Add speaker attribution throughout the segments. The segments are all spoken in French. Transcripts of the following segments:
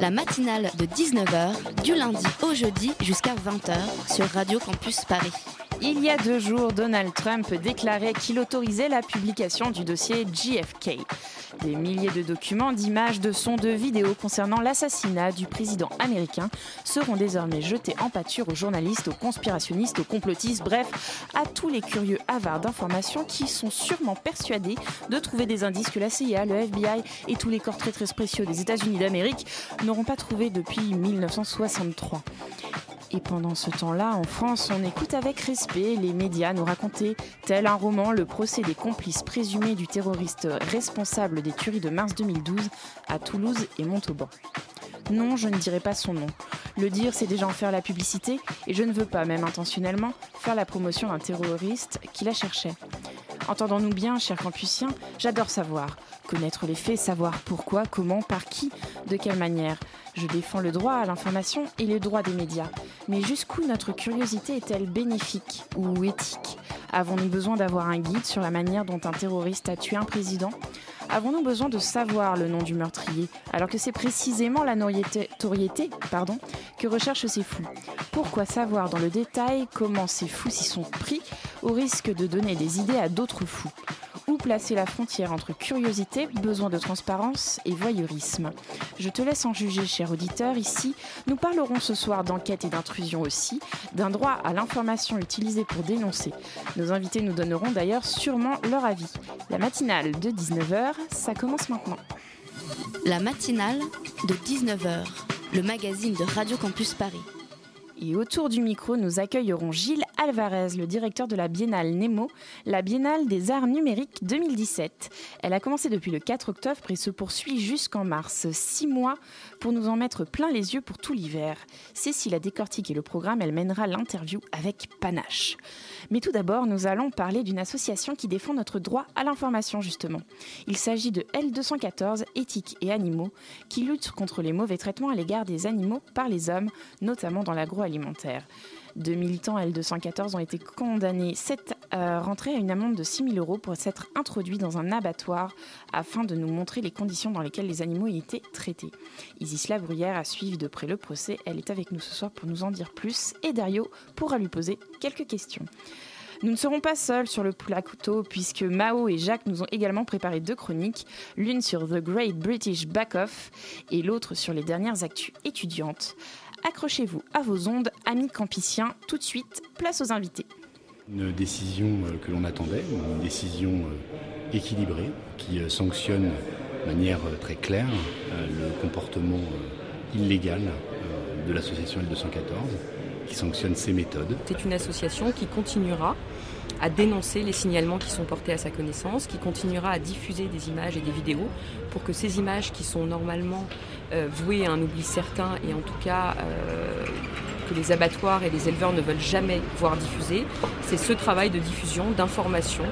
Speaker 1: La matinale de 19h, du lundi au jeudi jusqu'à 20h sur Radio Campus Paris.
Speaker 2: Il y a deux jours, Donald Trump déclarait qu'il autorisait la publication du dossier JFK. Des milliers de documents, d'images, de sons, de vidéos concernant l'assassinat du président américain seront désormais jetés en pâture aux journalistes, aux conspirationnistes, aux complotistes, bref, à tous les curieux avares d'informations qui sont sûrement persuadés de trouver des indices que la CIA, le FBI et tous les corps très très précieux des États-Unis d'Amérique n'auront pas trouvés depuis 1963. Et pendant ce temps-là, en France, on écoute avec respect les médias nous raconter, tel un roman, le procès des complices présumés du terroriste responsable des tueries de mars 2012 à Toulouse et Montauban. Non, je ne dirai pas son nom. Le dire, c'est déjà en faire la publicité, et je ne veux pas, même intentionnellement, faire la promotion d'un terroriste qui la cherchait. Entendons-nous bien, chers campusiens, j'adore savoir. Connaître les faits, savoir pourquoi, comment, par qui, de quelle manière. Je défends le droit à l'information et le droit des médias. Mais jusqu'où notre curiosité est-elle bénéfique ou éthique? Avons-nous besoin d'avoir un guide sur la manière dont un terroriste a tué un président? Avons-nous besoin de savoir le nom du meurtrier alors que c'est précisément la notoriété que recherchent ces fous? Pourquoi savoir dans le détail comment ces fous s'y sont pris au risque de donner des idées à d'autres fous? Où placer la frontière entre curiosité, besoin de transparence et voyeurisme Je te laisse en juger, cher auditeur. Ici, nous parlerons ce soir d'enquête et d'intrusion aussi, d'un droit à l'information utilisé pour dénoncer. Nos invités nous donneront d'ailleurs sûrement leur avis. La matinale de 19h, ça commence maintenant.
Speaker 1: La matinale de 19h, le magazine de Radio Campus Paris.
Speaker 2: Et autour du micro, nous accueillerons Gilles Alvarez, le directeur de la Biennale Nemo, la Biennale des Arts Numériques 2017. Elle a commencé depuis le 4 octobre et se poursuit jusqu'en mars. Six mois pour nous en mettre plein les yeux pour tout l'hiver. Cécile a décortiqué le programme, elle mènera l'interview avec panache. Mais tout d'abord, nous allons parler d'une association qui défend notre droit à l'information, justement. Il s'agit de L214, Éthique et Animaux, qui lutte contre les mauvais traitements à l'égard des animaux par les hommes, notamment dans l'agroalimentaire. Deux militants L214 ont été condamnés cette euh, à une amende de 6 000 euros pour s'être introduits dans un abattoir afin de nous montrer les conditions dans lesquelles les animaux y étaient traités. Isis Labruyère a suivi de près le procès. Elle est avec nous ce soir pour nous en dire plus et Dario pourra lui poser quelques questions. Nous ne serons pas seuls sur le plat couteau puisque Mao et Jacques nous ont également préparé deux chroniques, l'une sur The Great British Back Off et l'autre sur les dernières actus étudiantes. Accrochez-vous à vos ondes, amis campiciens. Tout de suite, place aux invités.
Speaker 3: Une décision euh, que l'on attendait, une décision euh, équilibrée qui euh, sanctionne de manière très claire le comportement illégal de l'association L214, qui sanctionne ses méthodes.
Speaker 4: C'est une association qui continuera à dénoncer les signalements qui sont portés à sa connaissance, qui continuera à diffuser des images et des vidéos pour que ces images qui sont normalement euh, vouées à un oubli certain et en tout cas euh, que les abattoirs et les éleveurs ne veulent jamais voir diffuser, c'est ce travail de diffusion, d'information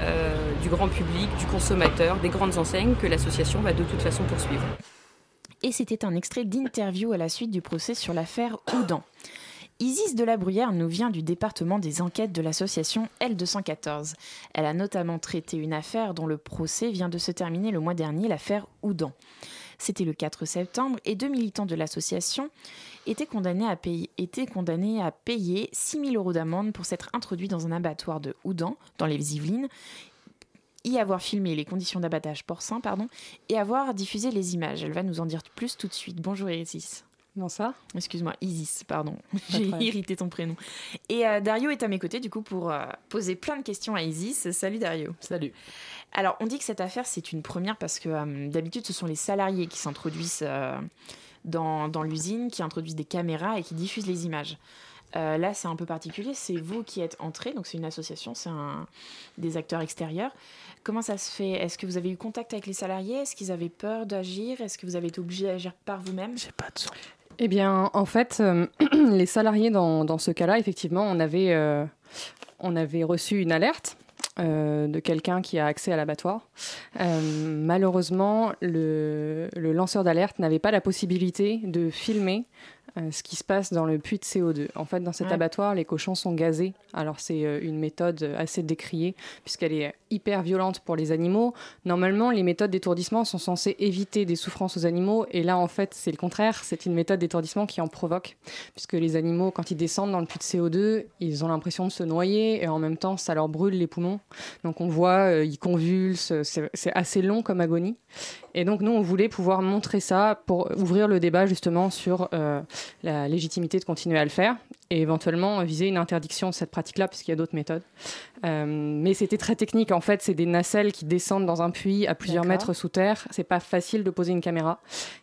Speaker 4: euh, du grand public, du consommateur, des grandes enseignes que l'association va de toute façon poursuivre.
Speaker 2: Et c'était un extrait d'interview à la suite du procès sur l'affaire Oudan. Isis de la Bruyère nous vient du département des enquêtes de l'association L214. Elle a notamment traité une affaire dont le procès vient de se terminer le mois dernier, l'affaire Oudan. C'était le 4 septembre et deux militants de l'association étaient condamnés à payer, étaient condamnés à payer 6 000 euros d'amende pour s'être introduits dans un abattoir de Oudan, dans les Yvelines, y avoir filmé les conditions d'abattage porcin, pardon, et avoir diffusé les images. Elle va nous en dire plus tout de suite. Bonjour Isis.
Speaker 5: Bonsoir.
Speaker 2: Excuse-moi, Isis, pardon. J'ai irrité ton prénom. Et euh, Dario est à mes côtés, du coup, pour euh, poser plein de questions à Isis. Salut Dario.
Speaker 5: Salut.
Speaker 2: Alors, on dit que cette affaire, c'est une première parce que euh, d'habitude, ce sont les salariés qui s'introduisent euh, dans, dans l'usine, qui introduisent des caméras et qui diffusent les images. Euh, là, c'est un peu particulier. C'est vous qui êtes entré, donc c'est une association, c'est un, des acteurs extérieurs. Comment ça se fait? Est-ce que vous avez eu contact avec les salariés? Est-ce qu'ils avaient peur d'agir? Est-ce que vous avez été obligé d'agir par vous-même?
Speaker 5: J'ai pas de son.
Speaker 6: Eh bien, en fait, euh, les salariés dans, ce cas-là, effectivement, on avait, euh, reçu une alerte euh, de quelqu'un qui a accès à l'abattoir. Malheureusement, le lanceur d'alerte n'avait pas la possibilité de filmer euh, ce qui se passe dans le puits de CO2. En fait, dans cet
Speaker 2: Ouais.
Speaker 6: abattoir, les cochons sont gazés. Alors, c'est euh, une méthode assez décriée puisqu'elle est hyper violente pour les animaux. Normalement, les méthodes d'étourdissement sont censées éviter des souffrances aux animaux. Et là, en fait, c'est le contraire. C'est une méthode d'étourdissement qui en provoque. Puisque les animaux, quand ils descendent dans le puits de CO2, ils ont l'impression de se noyer et en même temps, ça leur brûle les poumons. Donc, on voit, euh, ils convulsent. C'est c'est assez long comme agonie. Et donc, nous, on voulait pouvoir montrer ça pour ouvrir le débat justement sur euh, la légitimité de continuer à le faire et éventuellement viser une interdiction de cette pratique-là, puisqu'il y a d'autres méthodes. Euh, mais c'était très technique. En fait, c'est des nacelles qui descendent dans un puits à plusieurs mètres sous terre. C'est pas facile de poser une caméra.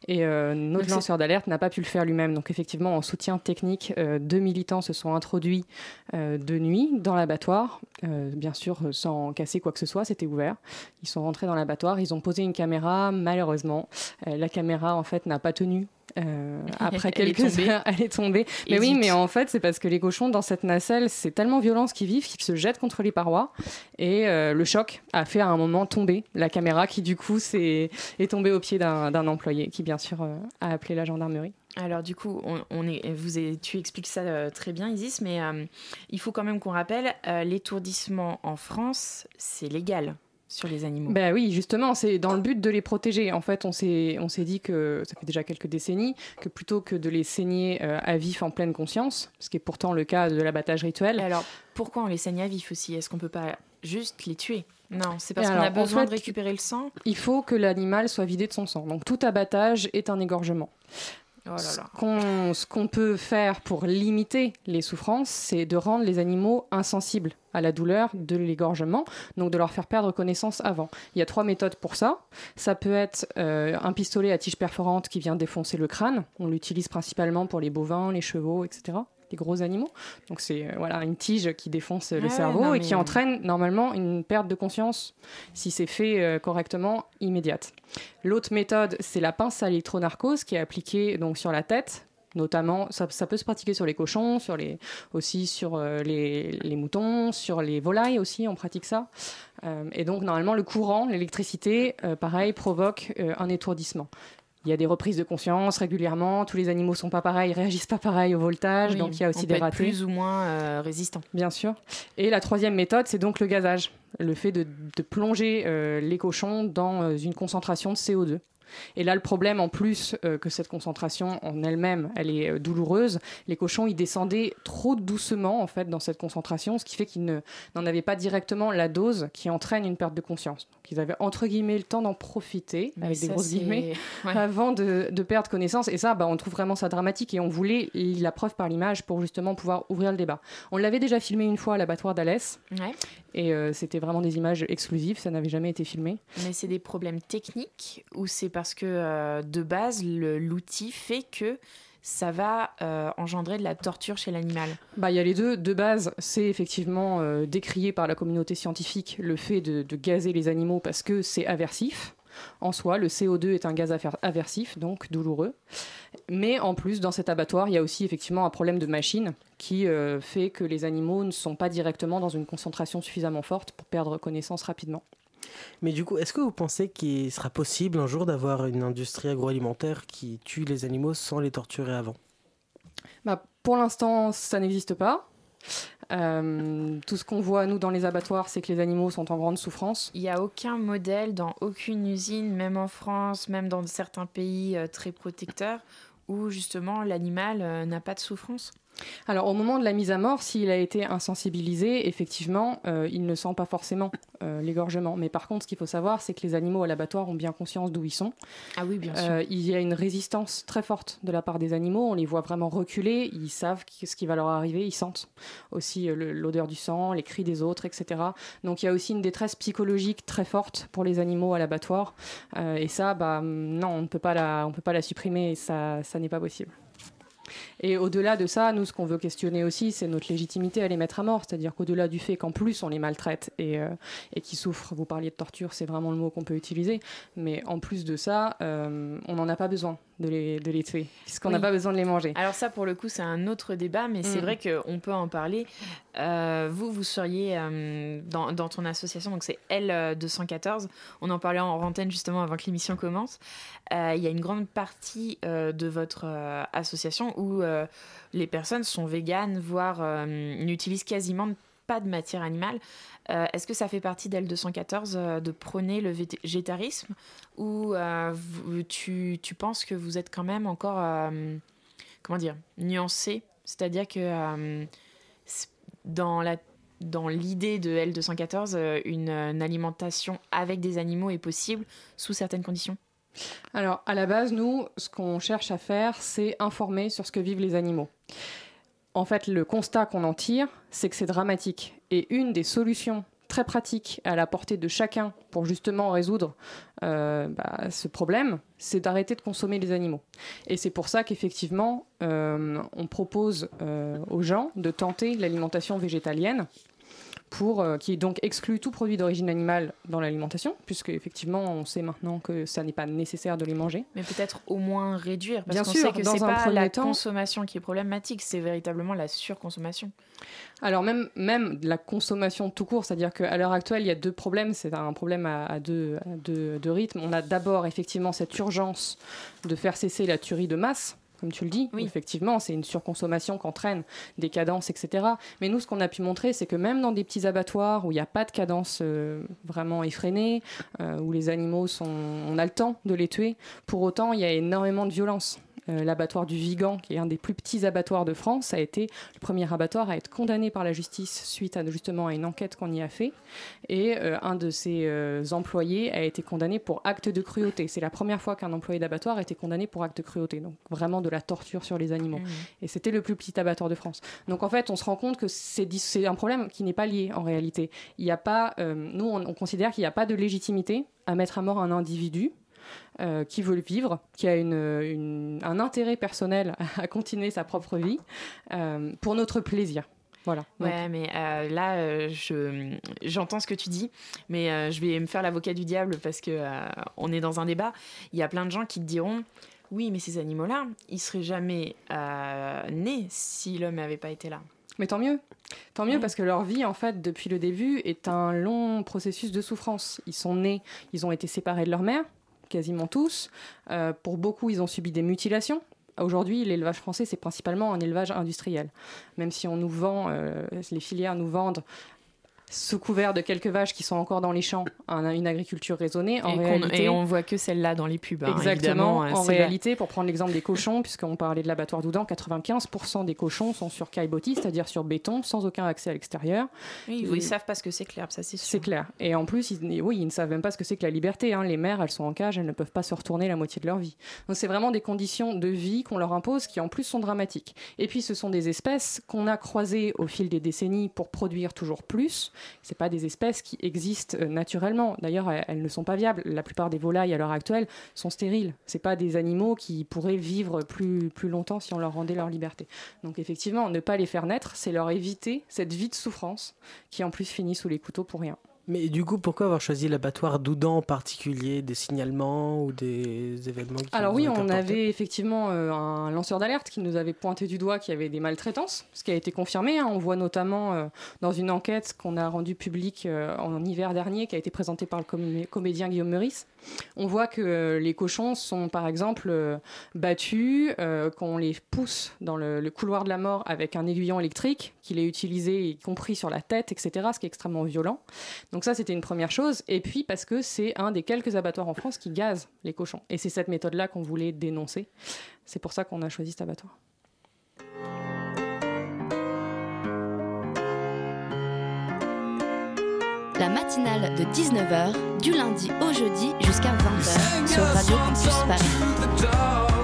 Speaker 6: Et euh, notre
Speaker 2: Donc,
Speaker 6: lanceur d'alerte n'a pas pu le faire lui-même. Donc, effectivement, en soutien technique, euh, deux militants se sont introduits de nuit dans l'abattoir. Bien sûr, sans casser quoi que ce soit, c'était ouvert. Ils sont rentrés dans l'abattoir, ils ont posé une caméra. Malheureusement, la caméra, en fait, n'a pas tenu. Euh, après
Speaker 2: est
Speaker 6: quelques heures, elle est tombée. Mais
Speaker 2: Et
Speaker 6: oui,
Speaker 2: zut.
Speaker 6: mais en fait, c'est parce que les cochons dans cette nacelle, c'est tellement violent ce qu'ils vivent qu'ils se jettent contre les parois. Et euh, le choc a fait à un moment tomber la caméra qui, du coup, s'est- est tombée au pied d'un d'un employé qui, bien sûr, euh, a appelé la gendarmerie.
Speaker 2: Alors du coup, on, on est, vous est- tu expliques ça euh, très bien, Isis, mais euh, il faut quand même qu'on rappelle, euh, l'étourdissement en France, c'est légal sur les animaux.
Speaker 6: Ben oui, justement, c'est dans le but de les protéger. En fait, on s'est on s'est dit que ça fait déjà quelques décennies que plutôt que de les saigner euh, à vif en pleine conscience, ce qui est pourtant le cas de l'abattage rituel.
Speaker 2: Et alors, pourquoi on les saigne à vif aussi? Est-ce qu'on peut pas juste les tuer? Non, c'est parce qu'on a
Speaker 6: en
Speaker 2: besoin de récupérer le sang.
Speaker 6: Il faut que l'animal soit vidé de son sang. Donc tout abattage est un égorgement.
Speaker 2: Oh là là.
Speaker 6: ce qu'on peut faire pour limiter les souffrances, c'est de rendre les animaux insensibles à la douleur de l'égorgement, donc de leur faire perdre connaissance avant. Il y a trois méthodes pour ça. Ça peut être euh, un pistolet à tige perforante qui vient défoncer le crâne. On l'utilise principalement pour les bovins, les chevaux, etc. Les gros animaux. Donc c'est euh, voilà une tige qui défonce le
Speaker 2: ouais,
Speaker 6: cerveau
Speaker 2: non,
Speaker 6: et qui entraîne normalement une perte de conscience si c'est fait euh, correctement immédiate. L'autre méthode, c'est la pince à électronarcose qui est appliquée donc sur la tête. Notamment, ça, ça peut se pratiquer sur les cochons, sur les, aussi sur euh, les, les moutons, sur les volailles aussi, on pratique ça. Euh, et donc, normalement, le courant, l'électricité, euh, pareil, provoque euh, un étourdissement. Il y a des reprises de conscience régulièrement, tous les animaux sont pas pareils, réagissent pas pareil au voltage,
Speaker 2: Oui,
Speaker 6: donc il y a aussi
Speaker 2: on
Speaker 6: des
Speaker 2: peut être
Speaker 6: ratés.
Speaker 2: plus ou moins euh, résistant.
Speaker 6: Bien sûr. Et la troisième méthode, c'est donc le gazage. Le fait de, de plonger euh, les cochons dans euh, une concentration de CO2. Et là, le problème, en plus euh, que cette concentration en elle-même, elle est euh, douloureuse, les cochons, ils descendaient trop doucement, en fait, dans cette concentration, ce qui fait qu'ils ne- n'en avaient pas directement la dose qui entraîne une perte de conscience. Donc, ils avaient, entre guillemets, le temps d'en profiter,
Speaker 2: Mais
Speaker 6: avec des grosses guillemets,
Speaker 2: Ouais.
Speaker 6: avant de, de perdre connaissance. Et ça, bah, on trouve vraiment ça dramatique et on voulait la preuve par l'image pour justement pouvoir ouvrir le débat. On l'avait déjà filmé une fois à l'abattoir d'Alès
Speaker 2: Ouais.
Speaker 6: Et euh, c'était vraiment des images exclusives, ça n'avait jamais été filmé.
Speaker 2: Mais c'est des problèmes techniques ou c'est parce que euh, de base l'outil fait que ça va euh, engendrer de la torture chez l'animal?
Speaker 6: Bah, il y a les deux. De base, c'est effectivement décrié par la communauté scientifique le fait de, de gazer les animaux parce que c'est aversif. En soi, le CO2 est un gaz aversif, donc douloureux. Mais en plus, dans cet abattoir, il y a aussi effectivement un problème de machine qui euh, fait que les animaux ne sont pas directement dans une concentration suffisamment forte pour perdre connaissance rapidement.
Speaker 5: Mais du coup, est-ce que vous pensez qu'il sera possible un jour d'avoir une industrie agroalimentaire qui tue les animaux sans les torturer avant?
Speaker 6: Bah, pour l'instant, ça n'existe pas. Euh, tout ce qu'on voit, nous, dans les abattoirs, c'est que les animaux sont en grande souffrance.
Speaker 2: Il n'y a aucun modèle dans aucune usine, même en France, même dans certains pays euh, très protecteurs, où justement l'animal euh, n'a pas de souffrance.
Speaker 6: Alors, au moment de la mise à mort, s'il a été insensibilisé, effectivement, euh, il ne sent pas forcément euh, l'égorgement. Mais par contre, ce qu'il faut savoir, c'est que les animaux à l'abattoir ont bien conscience d'où ils sont.
Speaker 2: Ah oui, bien sûr.
Speaker 6: Euh, il y a une résistance très forte de la part des animaux. On les voit vraiment reculer. Ils savent ce qui va leur arriver. Ils sentent aussi l'odeur du sang, les cris des autres, etc. Donc il y a aussi une détresse psychologique très forte pour les animaux à l'abattoir. Et ça, bah, non, on ne peut pas la, on peut pas la supprimer. Et ça, ça n'est pas possible. Et au-delà de ça, nous, ce qu'on veut questionner aussi, c'est notre légitimité à les mettre à mort. C'est-à-dire qu'au-delà du fait qu'en plus on les maltraite et, euh, et qu'ils souffrent, vous parliez de torture, c'est vraiment le mot qu'on peut utiliser, mais en plus de ça, euh, on n'en a pas besoin de les, de les tuer, puisqu'on n'a
Speaker 2: Oui.
Speaker 6: pas besoin de les manger.
Speaker 2: Alors ça, pour le coup, c'est un autre débat, mais c'est
Speaker 6: Mm.
Speaker 2: vrai qu'on peut en parler. Euh, vous, vous seriez dans, dans ton association, donc c'est L214. On en parlait en antenne justement avant que l'émission commence. Il y a une grande partie de votre association où euh, les personnes sont véganes, voire euh, n'utilisent quasiment pas de matière animale. Euh, Est-ce que ça fait partie d'L214 euh, de prôner le végétarisme ou tu, penses que vous êtes quand même encore, comment dire, nuancé? C'est-à-dire que dans l'idée de L214, euh, une, une alimentation avec des animaux est possible sous certaines conditions?
Speaker 6: Alors, à la base, nous, ce qu'on cherche à faire, c'est informer sur ce que vivent les animaux. En fait, le constat qu'on en tire, c'est que c'est dramatique. Et une des solutions très pratiques à la portée de chacun pour justement résoudre euh, bah, ce problème, c'est d'arrêter de consommer les animaux. Et c'est pour ça qu'effectivement, euh, on propose euh, aux gens de tenter l'alimentation végétalienne pour, euh, qui donc exclut tout produit d'origine animale dans l'alimentation, puisque effectivement on sait maintenant que ça n'est pas nécessaire de les manger.
Speaker 2: Mais peut-être au moins réduire, parce
Speaker 6: Bien
Speaker 2: qu'on
Speaker 6: sûr,
Speaker 2: sait que c'est pas la
Speaker 6: temps-
Speaker 2: consommation qui est problématique, c'est véritablement la surconsommation.
Speaker 6: Alors même, même la consommation tout court, c'est-à-dire qu'à l'heure actuelle, il y a deux problèmes, c'est un problème à, à deux, à deux- deux rythmes. On a d'abord effectivement cette urgence de faire cesser la tuerie de masse. Comme tu le dis, effectivement, c'est une surconsommation qu'entraîne des cadences, etc. Mais nous, ce qu'on a pu montrer, c'est que même dans des petits abattoirs où il n'y a pas de cadence euh, vraiment effrénée, euh, où les animaux sont, on a le temps de les tuer, pour autant, il y a énormément de violence. Euh, L'abattoir du Vigan, qui est un des plus petits abattoirs de France, a été le premier abattoir à être condamné par la justice suite à justement à une enquête qu'on y a fait. Et euh, un de ses euh, employés a été condamné pour acte de cruauté. C'est la première fois qu'un employé d'abattoir a été condamné pour acte de cruauté. Donc vraiment de la torture sur les animaux. Et c'était le plus petit abattoir de France. Donc en fait, on se rend compte que c'est un problème qui n'est pas lié en réalité. Il n'y a pas, euh, nous, on, on considère qu'il n'y a pas de légitimité à mettre à mort un individu. Euh, qui veut le vivre, qui a une, une- un intérêt personnel à continuer sa propre vie euh, pour notre plaisir. Voilà. Donc,
Speaker 2: Ouais, mais euh, là, euh, je, j'entends ce que tu dis, mais euh, je vais me faire l'avocat du diable parce que on est dans un débat. Il y a plein de gens qui te diront, oui, mais ces animaux-là, ils seraient jamais nés si l'homme n'avait pas été là.
Speaker 6: Mais tant mieux. Tant mieux parce que leur vie, en fait, depuis le début, est un long processus de souffrance. Ils sont nés, ils ont été séparés de leur mère, quasiment tous. Euh, pour beaucoup, ils ont subi des mutilations. Aujourd'hui, l'élevage français, c'est principalement un élevage industriel. Même si on nous vend, euh, les filières nous vendent sous couvert de quelques vaches qui sont encore dans les champs, un- une agriculture raisonnée. En
Speaker 2: et,
Speaker 6: réalité,
Speaker 2: et on voit que celle-là dans les pubs. hein,
Speaker 6: Exactement.
Speaker 2: euh,
Speaker 6: en réalité, pour prendre l'exemple des cochons, puisqu'on parlait de l'abattoir d'Oudan, 95% des cochons sont sur caillebotis, c'est-à-dire sur béton, sans aucun accès à l'extérieur.
Speaker 2: Oui, ils savent pas ce que c'est clair, ça c'est sûr.
Speaker 6: C'est clair. Et en plus, ils, oui, ils ne savent même pas ce que c'est que la liberté. hein. Les mères, elles sont en cage, elles ne peuvent pas se retourner la moitié de leur vie. Donc c'est vraiment des conditions de vie qu'on leur impose qui en plus sont dramatiques. Et puis ce sont des espèces qu'on a croisées au fil des décennies pour produire toujours plus. C'est pas des espèces qui existent euh, naturellement. D'ailleurs, elles, ne sont pas viables. La plupart des volailles à l'heure actuelle sont stériles. C'est pas des animaux qui pourraient vivre plus, plus longtemps si on leur rendait leur liberté. Donc effectivement, ne pas les faire naître, c'est leur éviter cette vie de souffrance qui en plus finit sous les couteaux pour rien.
Speaker 5: Mais du coup, pourquoi avoir choisi l'abattoir d'Oudan en particulier Des signalements ou des événements qui
Speaker 6: Alors oui, on avait effectivement euh, un lanceur d'alerte qui nous avait pointé du doigt qu'il y avait des maltraitances, ce qui a été confirmé. hein. On voit notamment euh, dans une enquête qu'on a rendue publique euh, en hiver dernier, qui a été présentée par le comé- comédien Guillaume Meurice. On voit que les cochons sont par exemple battus, qu'on les pousse dans le, le couloir de la mort avec un aiguillon électrique, qu'il est utilisé y compris sur la tête, etc., ce qui est extrêmement violent. Donc ça, c'était une première chose. Et puis parce que c'est un des quelques abattoirs en France qui gazent les cochons. Et c'est cette méthode-là qu'on voulait dénoncer. C'est pour ça qu'on a choisi cet abattoir.
Speaker 7: La matinale de 19h, du lundi au jeudi jusqu'à 20h sur Radio Campus Paris.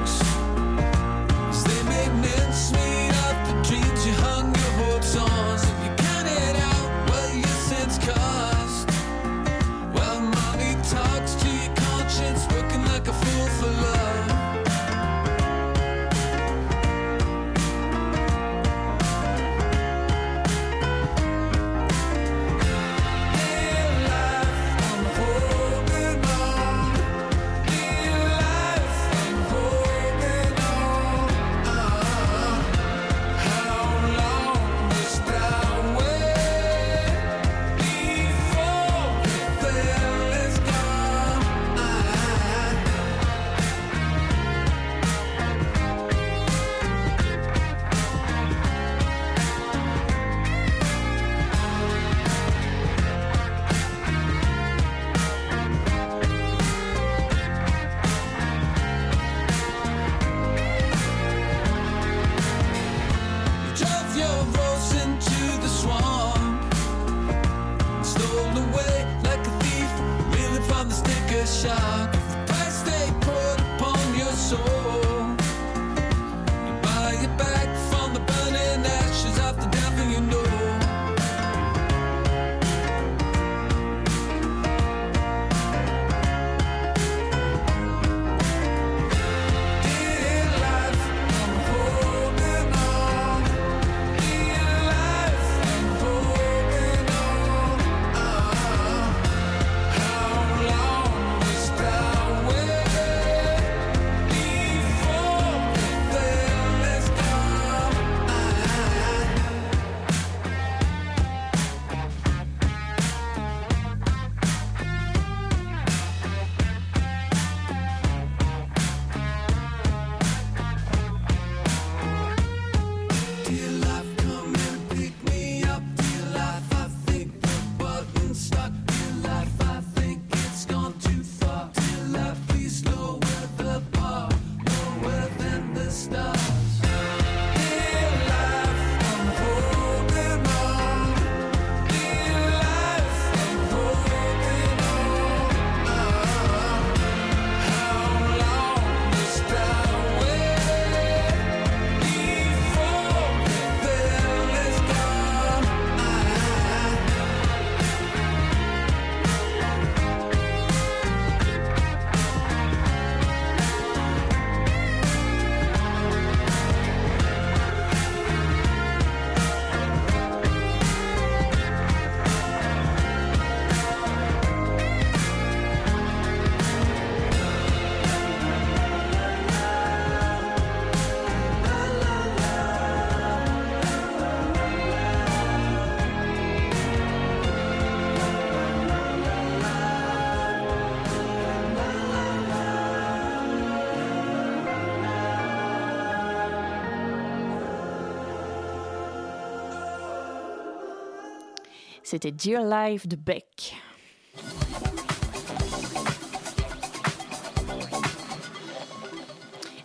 Speaker 2: C'était Dear Life de Beck.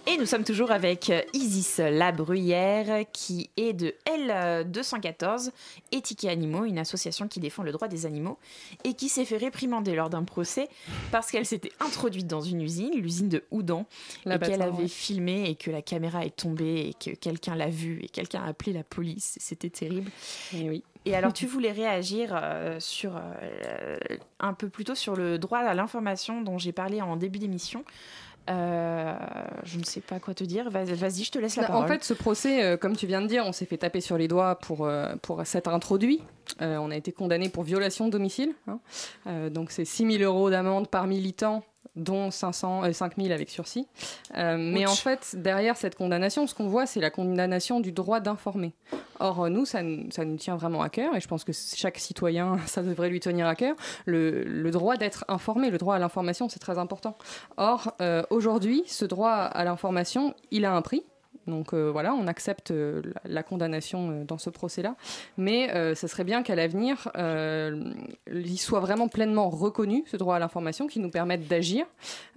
Speaker 2: Et nous sommes toujours avec euh, Isis Labruyère, qui est de L214, Éthique et Animaux, une association qui défend le droit des animaux, et qui s'est fait réprimander lors d'un procès parce qu'elle s'était introduite dans une usine, l'usine de Houdan, et qu'elle avait
Speaker 6: ouais.
Speaker 2: filmé et que la caméra est tombée et que quelqu'un l'a vue et quelqu'un a appelé la police. C'était terrible.
Speaker 6: Et oui.
Speaker 2: Et alors, tu voulais réagir euh, sur euh, un peu plus tôt sur le droit à l'information dont j'ai parlé en début d'émission. Euh, je ne sais pas quoi te dire. Vas- Vas-y, je te laisse la parole.
Speaker 6: En fait, ce procès, euh, comme tu viens de dire, on s'est fait taper sur les doigts pour, euh, pour s'être introduit. On a été condamné pour violation de domicile. hein. Donc, c'est 6 000 euros d'amende par militant dont 500, euh, 5 000 avec sursis. Euh, mais en fait, derrière cette condamnation, ce qu'on voit, c'est la condamnation du droit d'informer. Or, euh, nous, ça, nous tient vraiment à cœur, et je pense que chaque citoyen, ça devrait lui tenir à cœur, le, le droit d'être informé, le droit à l'information, c'est très important. Or, euh, aujourd'hui, ce droit à l'information, il a un prix. Donc euh, voilà, on accepte euh, la, condamnation euh, dans ce procès-là, mais ça serait bien qu'à l'avenir, il soit vraiment pleinement reconnu, ce droit à l'information, qui nous permette d'agir,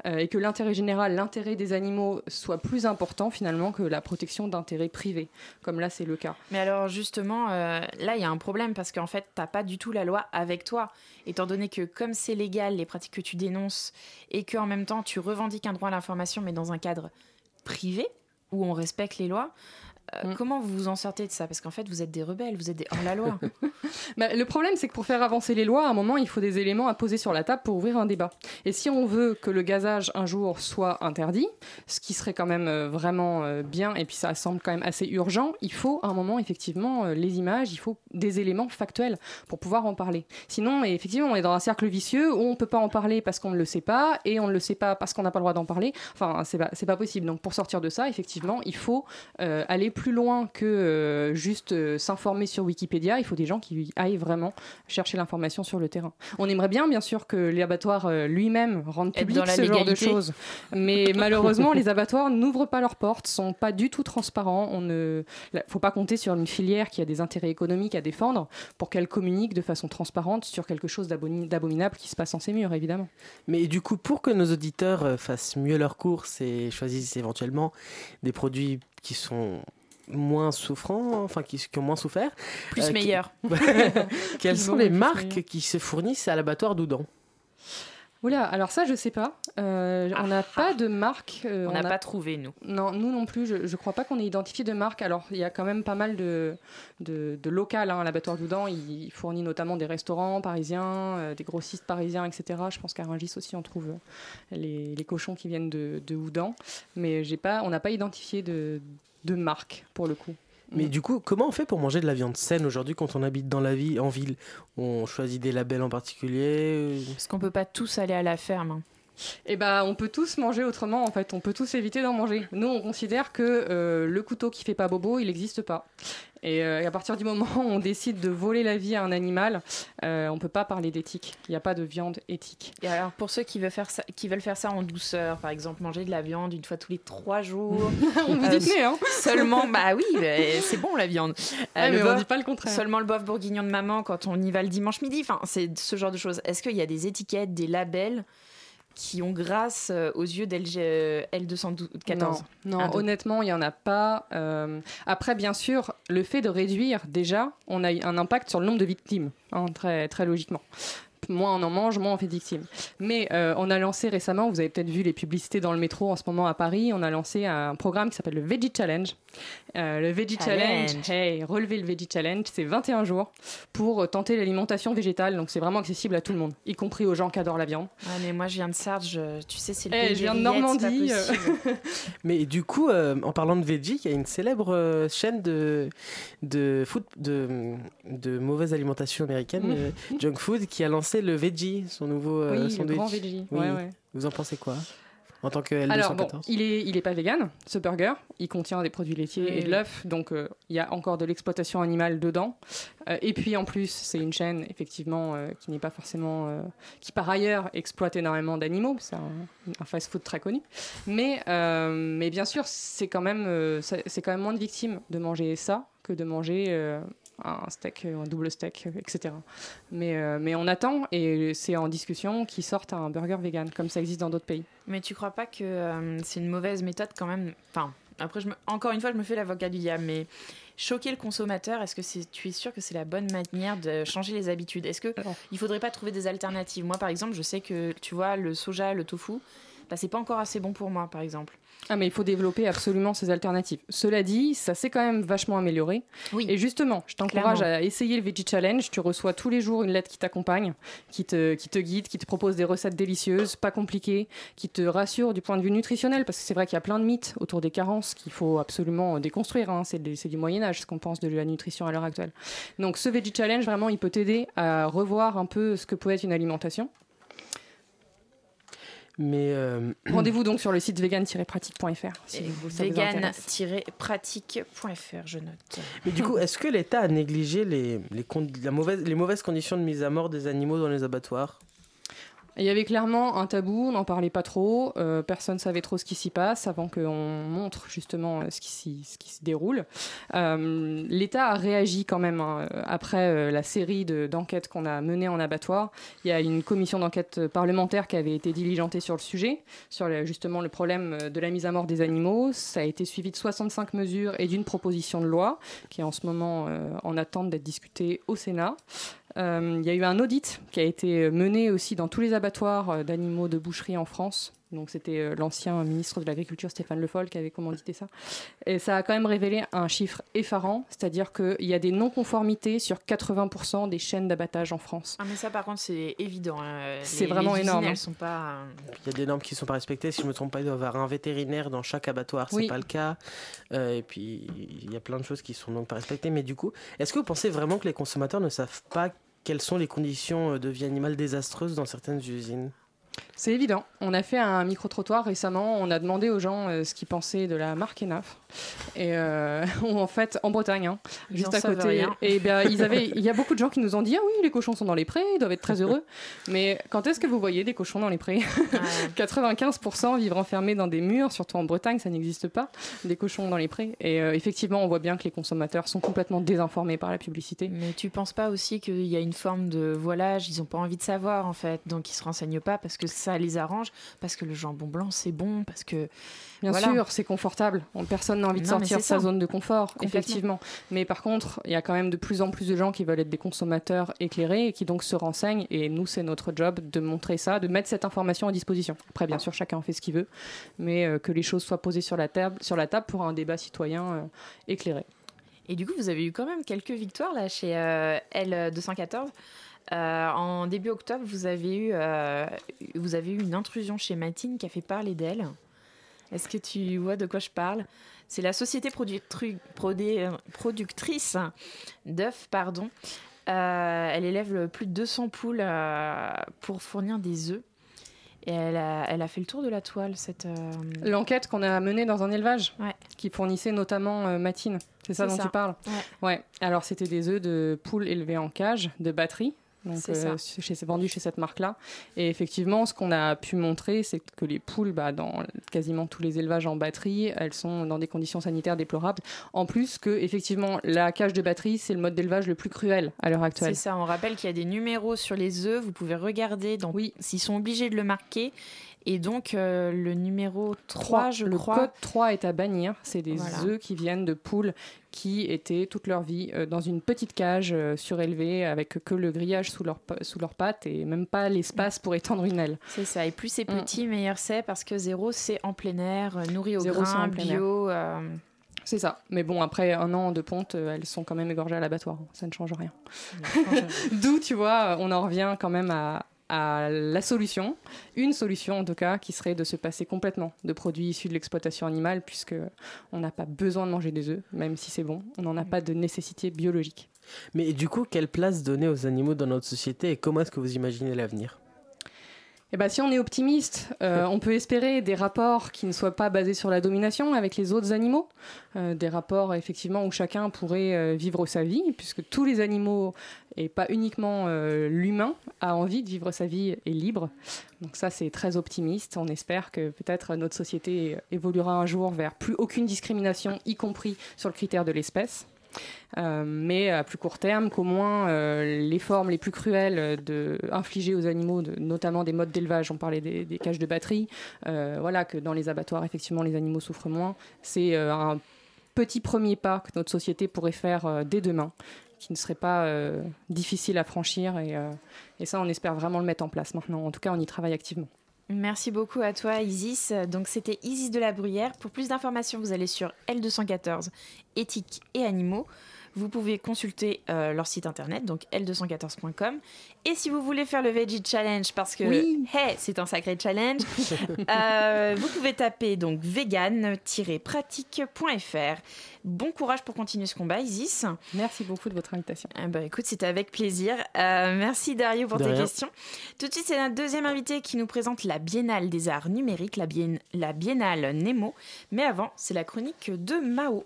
Speaker 6: et que l'intérêt général, l'intérêt des animaux soit plus important finalement que la protection d'intérêts privés, comme là c'est le cas.
Speaker 2: Mais alors justement, là, il y a un problème parce qu'en fait, t'as pas du tout la loi avec toi, étant donné que comme c'est légal, les pratiques que tu dénonces, et qu'en même temps, tu revendiques un droit à l'information, mais dans un cadre privé, où on respecte les lois, euh,
Speaker 6: Mm.
Speaker 2: comment vous vous en sortez de ça? Parce qu'en fait, vous êtes des rebelles, vous êtes des hors-la-loi.
Speaker 6: Bah, le problème, c'est que pour faire avancer les lois, à un moment, il faut des éléments à poser sur la table pour ouvrir un débat. Et si on veut que le gazage un jour soit interdit, ce qui serait quand même euh, vraiment euh, bien, et puis ça semble quand même assez urgent, il faut à un moment, effectivement, les images, il faut des éléments factuels pour pouvoir en parler. Sinon, effectivement, on est dans un cercle vicieux où on ne peut pas en parler parce qu'on ne le sait pas, et on ne le sait pas parce qu'on n'a pas le droit d'en parler. Enfin, c'est pas, pas possible. Donc, pour sortir de ça, effectivement, il faut aller plus loin que euh, juste euh, s'informer sur Wikipédia. Il faut des gens qui aillent vraiment chercher l'information sur le terrain. On aimerait bien, bien sûr, que l'abattoir euh, lui-même rende public
Speaker 2: dans la
Speaker 6: ce genre de choses. Mais malheureusement, les abattoirs n'ouvrent pas leurs portes, sont pas du tout transparents. On ne là, faut pas compter sur une filière qui a des intérêts économiques à défendre pour qu'elle communique de façon transparente sur quelque chose d'abominable qui se passe en ces murs, évidemment.
Speaker 5: Mais du coup, pour que nos auditeurs euh, fassent mieux leurs courses et choisissent éventuellement des produits qui sont moins souffrants, enfin qui, qui ont moins souffert,
Speaker 2: Plus
Speaker 5: euh, qui-
Speaker 2: meilleur.
Speaker 5: quelles
Speaker 6: Plus
Speaker 5: sont les
Speaker 6: plus
Speaker 5: marques
Speaker 6: meilleur.
Speaker 5: qui se fournissent à l'abattoir d'Oudan
Speaker 6: Oula, alors ça, je sais pas. Euh, on n'a pas de marque. euh,
Speaker 2: On n'a pas trouvé, nous.
Speaker 6: Non, nous non plus, je ne crois pas qu'on ait identifié de marque. Alors, il y a quand même pas mal de, de, de locales hein, à l'abattoir d'Oudan. Il fournit notamment des restaurants parisiens, euh, des grossistes parisiens, etc. Je pense qu'à Rungis aussi, on trouve les, les cochons qui viennent de, de Oudan. Mais j'ai pas, on n'a pas identifié de, de marque, pour le coup.
Speaker 5: Mais du coup, comment on fait pour manger de la viande saine aujourd'hui quand on habite dans la vie, en ville? On choisit des labels en particulier
Speaker 2: Parce qu'on peut pas tous aller à la ferme.
Speaker 6: Eh ben, on peut tous manger autrement, en fait. On peut tous éviter d'en manger. Nous, on considère que euh, le couteau qui fait pas bobo, il n'existe pas. Et, euh, et à partir du moment où on décide de voler la vie à un animal, euh, on peut pas parler d'éthique. Il n'y a pas de viande éthique.
Speaker 2: Et alors, pour ceux qui veulent, faire ça, qui veulent faire ça en douceur, par exemple, manger de la viande une fois tous les trois jours.
Speaker 6: on vous dit hein
Speaker 2: Seulement, bah oui, c'est bon la viande. Le
Speaker 6: mais on
Speaker 2: bœuf-
Speaker 6: dit pas le contraire.
Speaker 2: Seulement le bœuf bourguignon de maman quand on y va le dimanche midi. Enfin, c'est ce genre de choses. Est-ce qu'il y a des étiquettes, des labels qui ont grâce euh, aux yeux d'LG euh, L214
Speaker 6: Non, honnêtement, il n'y en a pas. Euh, après, bien sûr, le fait de réduire, déjà, on a eu un impact sur le nombre de victimes, hein, très, très logiquement. Moins on en mange, moins on fait de victimes. Mais euh, on a lancé récemment, vous avez peut-être vu les publicités dans le métro en ce moment à Paris, on a lancé un programme qui s'appelle le Veggie Challenge. Euh, le Veggie Challenge,
Speaker 2: Challenge.
Speaker 6: hey, relever le Veggie Challenge, c'est 21 jours pour tenter l'alimentation végétale. Donc c'est vraiment accessible à tout le monde, y compris aux gens qui adorent la viande.
Speaker 2: Ouais, mais moi je viens de je- tu sais, c'est le pays
Speaker 6: je viens de Normandie, euh.
Speaker 5: Mais du coup, euh, en parlant de veggie, il y a une célèbre euh, chaîne de, de, food, de, de mauvaise alimentation américaine,
Speaker 6: Mm.
Speaker 5: euh, Junk Food, qui a lancé le veggie, son nouveau euh,
Speaker 6: oui, le grand veggie.
Speaker 5: Oui.
Speaker 6: Ouais, ouais.
Speaker 5: Vous en pensez quoi En tant que L214
Speaker 6: Alors bon, il est, il est pas vegan, ce burger. Il contient des produits laitiers et de l'œuf, donc euh, il y a encore de l'exploitation animale dedans. Euh, et puis en plus, c'est une chaîne effectivement euh, qui n'est pas forcément, euh, qui par ailleurs exploite énormément d'animaux. C'est un, un fast-food très connu. Mais, euh, mais bien sûr, c'est quand même, euh, c'est quand même moins de victimes de manger ça que de manger euh, un steak, un double steak, etc. Mais, mais on attend et c'est en discussion qu'ils sortent un burger vegan, comme ça existe dans d'autres pays.
Speaker 2: Mais tu crois pas que c'est une mauvaise méthode quand même? Enfin, après, je me... encore une fois, je me fais l'avocat du diable, mais choquer le consommateur, est-ce que c'est, tu es sûr que c'est la bonne manière de changer les habitudes? Est-ce qu'il ne faudrait pas trouver des alternatives? Moi, par exemple, je sais que, tu vois, le soja, le tofu, bah, c'est pas encore assez bon pour moi, par exemple.
Speaker 6: Ah, mais il faut développer absolument ces alternatives. Cela dit, ça s'est quand même vachement amélioré.
Speaker 2: Oui.
Speaker 6: Et justement, je t'encourage à essayer le Veggie Challenge. Tu reçois tous les jours une lettre qui t'accompagne, qui te, qui te guide, qui te propose des recettes délicieuses, pas compliquées, qui te rassure du point de vue nutritionnel, parce que c'est vrai qu'il y a plein de mythes autour des carences qu'il faut absolument déconstruire. Hein. C'est, du Moyen-Âge, ce qu'on pense de la nutrition à l'heure actuelle. Donc, ce Veggie Challenge, vraiment, il peut t'aider à revoir un peu ce que peut être une alimentation.
Speaker 5: Mais euh,
Speaker 6: rendez-vous donc sur le site vegan-pratique.fr
Speaker 2: si vegan-pratique.fr, je note.
Speaker 5: Mais du coup, est-ce que l'État a négligé les, les, la mauvaise, les mauvaises conditions de mise à mort des animaux dans les abattoirs?
Speaker 6: Il y avait clairement un tabou, on n'en parlait pas trop, euh, personne ne savait trop ce qui s'y passe avant qu'on montre justement euh, ce qui, se déroule. Euh, L'État a réagi quand même hein, après la série d'enquêtes qu'on a menées en abattoir. Il y a une commission d'enquête parlementaire qui avait été diligentée sur le sujet, sur justement le problème de la mise à mort des animaux. Ça a été suivi de 65 mesures et d'une proposition de loi qui est en ce moment en attente d'être discutée au Sénat. Euh, il y a eu un audit qui a été mené aussi dans tous les abattoirs euh, d'animaux de boucherie en France. Donc c'était euh, l'ancien ministre de l'Agriculture Stéphane Le Foll qui avait commandité ça. Et ça a quand même révélé un chiffre effarant, c'est-à-dire qu'il y a des non-conformités sur 80% des chaînes d'abattage en France.
Speaker 2: Ah mais ça par contre c'est évident.
Speaker 6: Hein. C'est vraiment énorme.
Speaker 2: Elles sont pas...
Speaker 5: Il y a des normes qui ne sont pas respectées. Si je ne me trompe pas, il doit y avoir un vétérinaire dans chaque abattoir. C'est n'est pas le cas. et puis il y a plein de choses qui sont donc pas respectées. Mais du coup, est-ce que vous pensez vraiment que les consommateurs ne savent pas quelles sont les conditions de vie animale désastreuses dans certaines usines?
Speaker 6: C'est évident. On a fait un micro-trottoir récemment. On a demandé aux gens euh, ce qu'ils pensaient de la marque Enaf. Et euh, en fait, en Bretagne, hein, juste à côté. Et bien, ils avaient, il y a beaucoup de gens qui nous ont dit Ah oui, les cochons sont dans les prés, ils doivent être très heureux. Mais quand est-ce que vous voyez des cochons dans les prés? 95% vivent enfermés dans des murs, surtout en Bretagne, ça n'existe pas, des cochons dans les prés. Et euh, effectivement, on voit bien que les consommateurs sont complètement désinformés par la publicité.
Speaker 2: Mais tu penses pas aussi qu'il y a une forme de voilage? Ils n'ont pas envie de savoir, en fait. Donc, ils se renseignent pas parce que ça les arrange, parce que le jambon blanc, c'est bon, parce que
Speaker 6: Bien sûr, c'est confortable. Personne n'a envie de sortir de sa zone de confort, effectivement. Mais par contre, il y a quand même de plus en plus de gens qui veulent être des consommateurs éclairés et qui donc se renseignent. Et nous, c'est notre job de montrer ça, de mettre cette information à disposition. Après, bien sûr, chacun fait ce qu'il veut, mais euh, que les choses soient posées sur la table, sur la table pour un débat citoyen euh, éclairé.
Speaker 2: Et du coup, vous avez eu quand même quelques victoires là chez euh, L214. en début octobre, vous avez eu, vous avez eu une intrusion chez Matine qui a fait parler d'elle. Est-ce que tu vois de quoi je parle? C'est la société productrice d'œufs, pardon. Euh, elle élève plus de 200 poules euh, pour fournir des œufs. Et elle a, elle a, fait le tour de la toile, cette... Euh,
Speaker 6: L'enquête qu'on a menée dans un élevage, qui fournissait notamment Matine. C'est ça dont tu parles?
Speaker 2: Ouais.
Speaker 6: ouais. Alors, c'était des œufs de poules élevées en cage, de batterie, donc euh, chez, vendu chez cette marque-là. Et effectivement, ce qu'on a pu montrer, c'est que les poules, bah, dans quasiment tous les élevages en batterie, elles sont dans des conditions sanitaires déplorables. En plus que, effectivement, la cage de batterie, c'est le mode d'élevage le plus cruel à l'heure actuelle.
Speaker 2: C'est ça, on rappelle qu'il y a des numéros sur les œufs, vous pouvez regarder donc, oui. s'ils sont obligés de le marquer. Et donc, euh, le numéro 3, je
Speaker 6: le
Speaker 2: crois.
Speaker 6: Le code 3 est à bannir. C'est des œufs qui viennent de poules qui étaient toute leur vie euh, dans une petite cage euh, surélevée avec que le grillage sous leurs sous leur pattes et même pas l'espace pour étendre une aile.
Speaker 2: C'est ça. Et plus c'est mm. petit, meilleur c'est parce que zéro, c'est en plein air, nourri au zéro, grain, bio.
Speaker 6: C'est ça. Mais bon, après un an de ponte, elles sont quand même égorgées à l'abattoir. Ça ne change rien. D'où, tu vois, on en revient quand même à, à la solution, une solution en tout cas, qui serait de se passer complètement de produits issus de l'exploitation animale, puisque on n'a pas besoin de manger des œufs, même si c'est bon, on n'en a pas de nécessité biologique.
Speaker 5: Mais du coup, quelle place donner aux animaux dans notre société et comment est-ce que vous imaginez l'avenir?
Speaker 6: Eh ben, si on est optimiste, euh, on peut espérer des rapports qui ne soient pas basés sur la domination avec les autres animaux, euh, des rapports effectivement où chacun pourrait euh, vivre sa vie, puisque tous les animaux et pas uniquement l'humain a envie de vivre sa vie et libre. Donc ça c'est très optimiste. On espère que peut-être notre société évoluera un jour vers plus aucune discrimination, y compris sur le critère de l'espèce. Mais à plus court terme, qu'au moins les formes les plus cruelles infligées aux animaux, notamment des modes d'élevage, on parlait des, cages de batterie, voilà, que dans les abattoirs, effectivement, les animaux souffrent moins. C'est un petit premier pas que notre société pourrait faire dès demain qui ne serait pas euh, difficile à franchir. Et, euh, et, ça, on espère vraiment le mettre en place maintenant. En tout cas, on y travaille activement.
Speaker 8: Merci beaucoup à toi, Isis. Donc, c'était Isis de la Bruyère. Pour plus d'informations, vous allez sur L214, éthique et animaux. Vous pouvez consulter euh, leur site internet, donc l214.com. Et si vous voulez faire le Veggie Challenge, parce que hey, c'est un sacré challenge, euh, vous pouvez taper donc vegan-pratique.fr. Bon courage pour continuer ce combat, Isis.
Speaker 6: Merci beaucoup de votre invitation.
Speaker 8: Ah bah, écoute, c'était avec plaisir. Euh, merci Dario pour tes questions. Tout de suite, c'est notre deuxième invité qui nous présente la Biennale des Arts Numériques, la, la Biennale Nemo. Mais avant, c'est la chronique de Mao.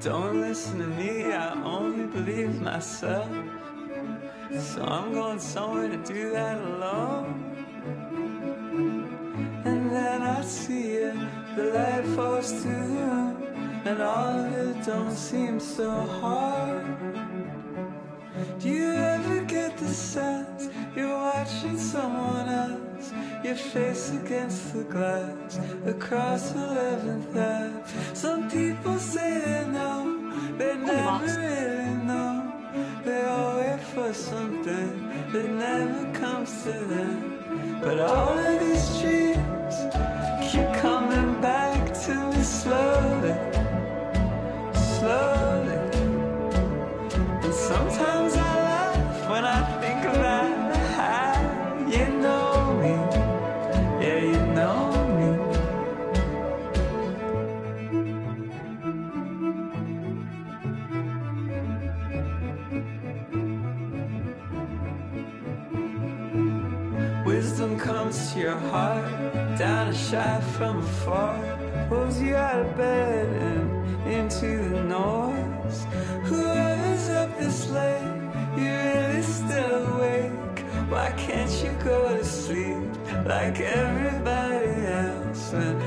Speaker 8: Don't listen to me, I only believe myself. So I'm going somewhere to do that alone. And then I see it, the light falls through and all of it don't seem so hard. Do you ever get the sense you're watching someone else? Your face against the glass across 11th Ave. Some people say they know, they never really know. They all wait for something that never comes to them. But all of these dreams keep coming afar, pulls you out of bed and into the noise. Whoever's up this late, you really still awake. Why can't you go to sleep like everybody else? And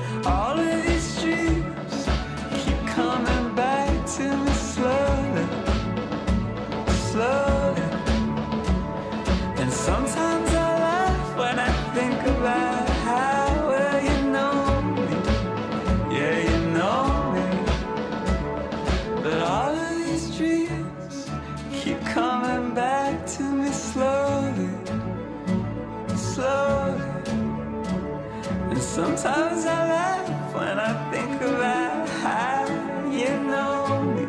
Speaker 8: sometimes I laugh when I think about how you know me.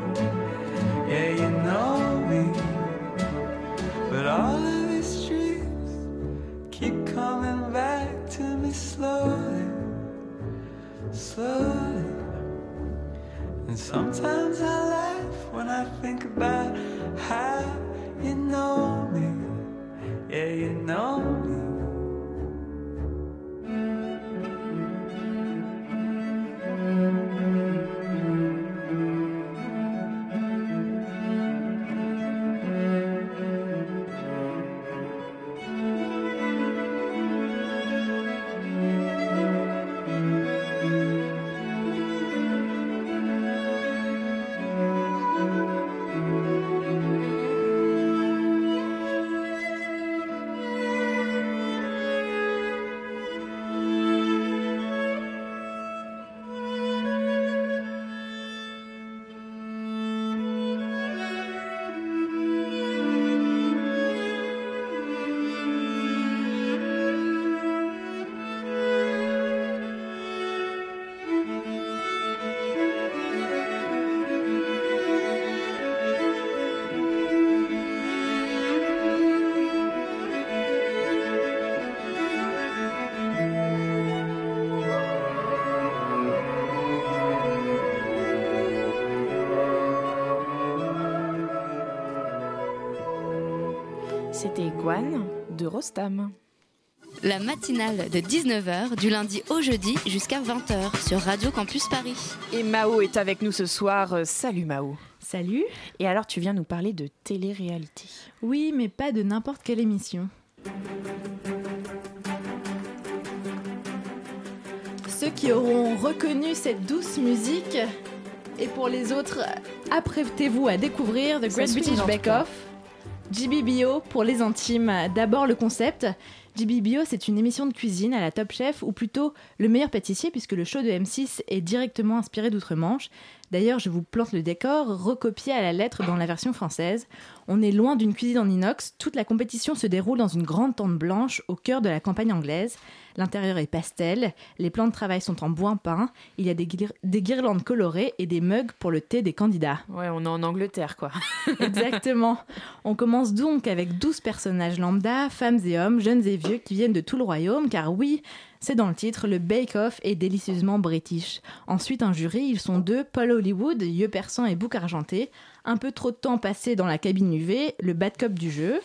Speaker 8: Yeah, you know me. But all of these dreams keep coming back to me slowly, slowly. And sometimes I laugh when I think about how you know me. Yeah, you know me. De Rostam.
Speaker 1: La matinale de 19h du lundi au jeudi jusqu'à 20h sur Radio Campus Paris.
Speaker 8: Et Mao est avec nous ce soir. Euh, salut Mao.
Speaker 9: Salut.
Speaker 8: Et alors tu viens nous parler de télé-réalité.
Speaker 9: Oui, mais pas de n'importe quelle émission. Ceux qui auront reconnu cette douce musique et pour les autres, apprêtez-vous à découvrir The Great British Bake Off GBBO pour les intimes. D'abord le concept. GBBO, c'est une émission de cuisine à la Top Chef, ou plutôt le meilleur pâtissier, puisque le show de M6 est directement inspiré d'outre-Manche. D'ailleurs, je vous plante le décor, recopié à la lettre dans la version française. On est loin d'une cuisine en inox, toute la compétition se déroule dans une grande tente blanche au cœur de la campagne anglaise. L'intérieur est pastel, les plans de travail sont en bois peint, il y a des, des, guirlandes colorées et des mugs pour le thé des candidats.
Speaker 8: Ouais, on est en Angleterre, quoi.
Speaker 9: Exactement. On commence donc avec 12 personnages lambda, femmes et hommes, jeunes et vieux, qui viennent de tout le royaume, car oui, c'est dans le titre, le bake-off est délicieusement british. Ensuite, un jury, ils sont deux, Paul Hollywood, yeux perçants et bouc argenté. Un peu trop de temps passé dans la cabine UV, le bad cop du jeu.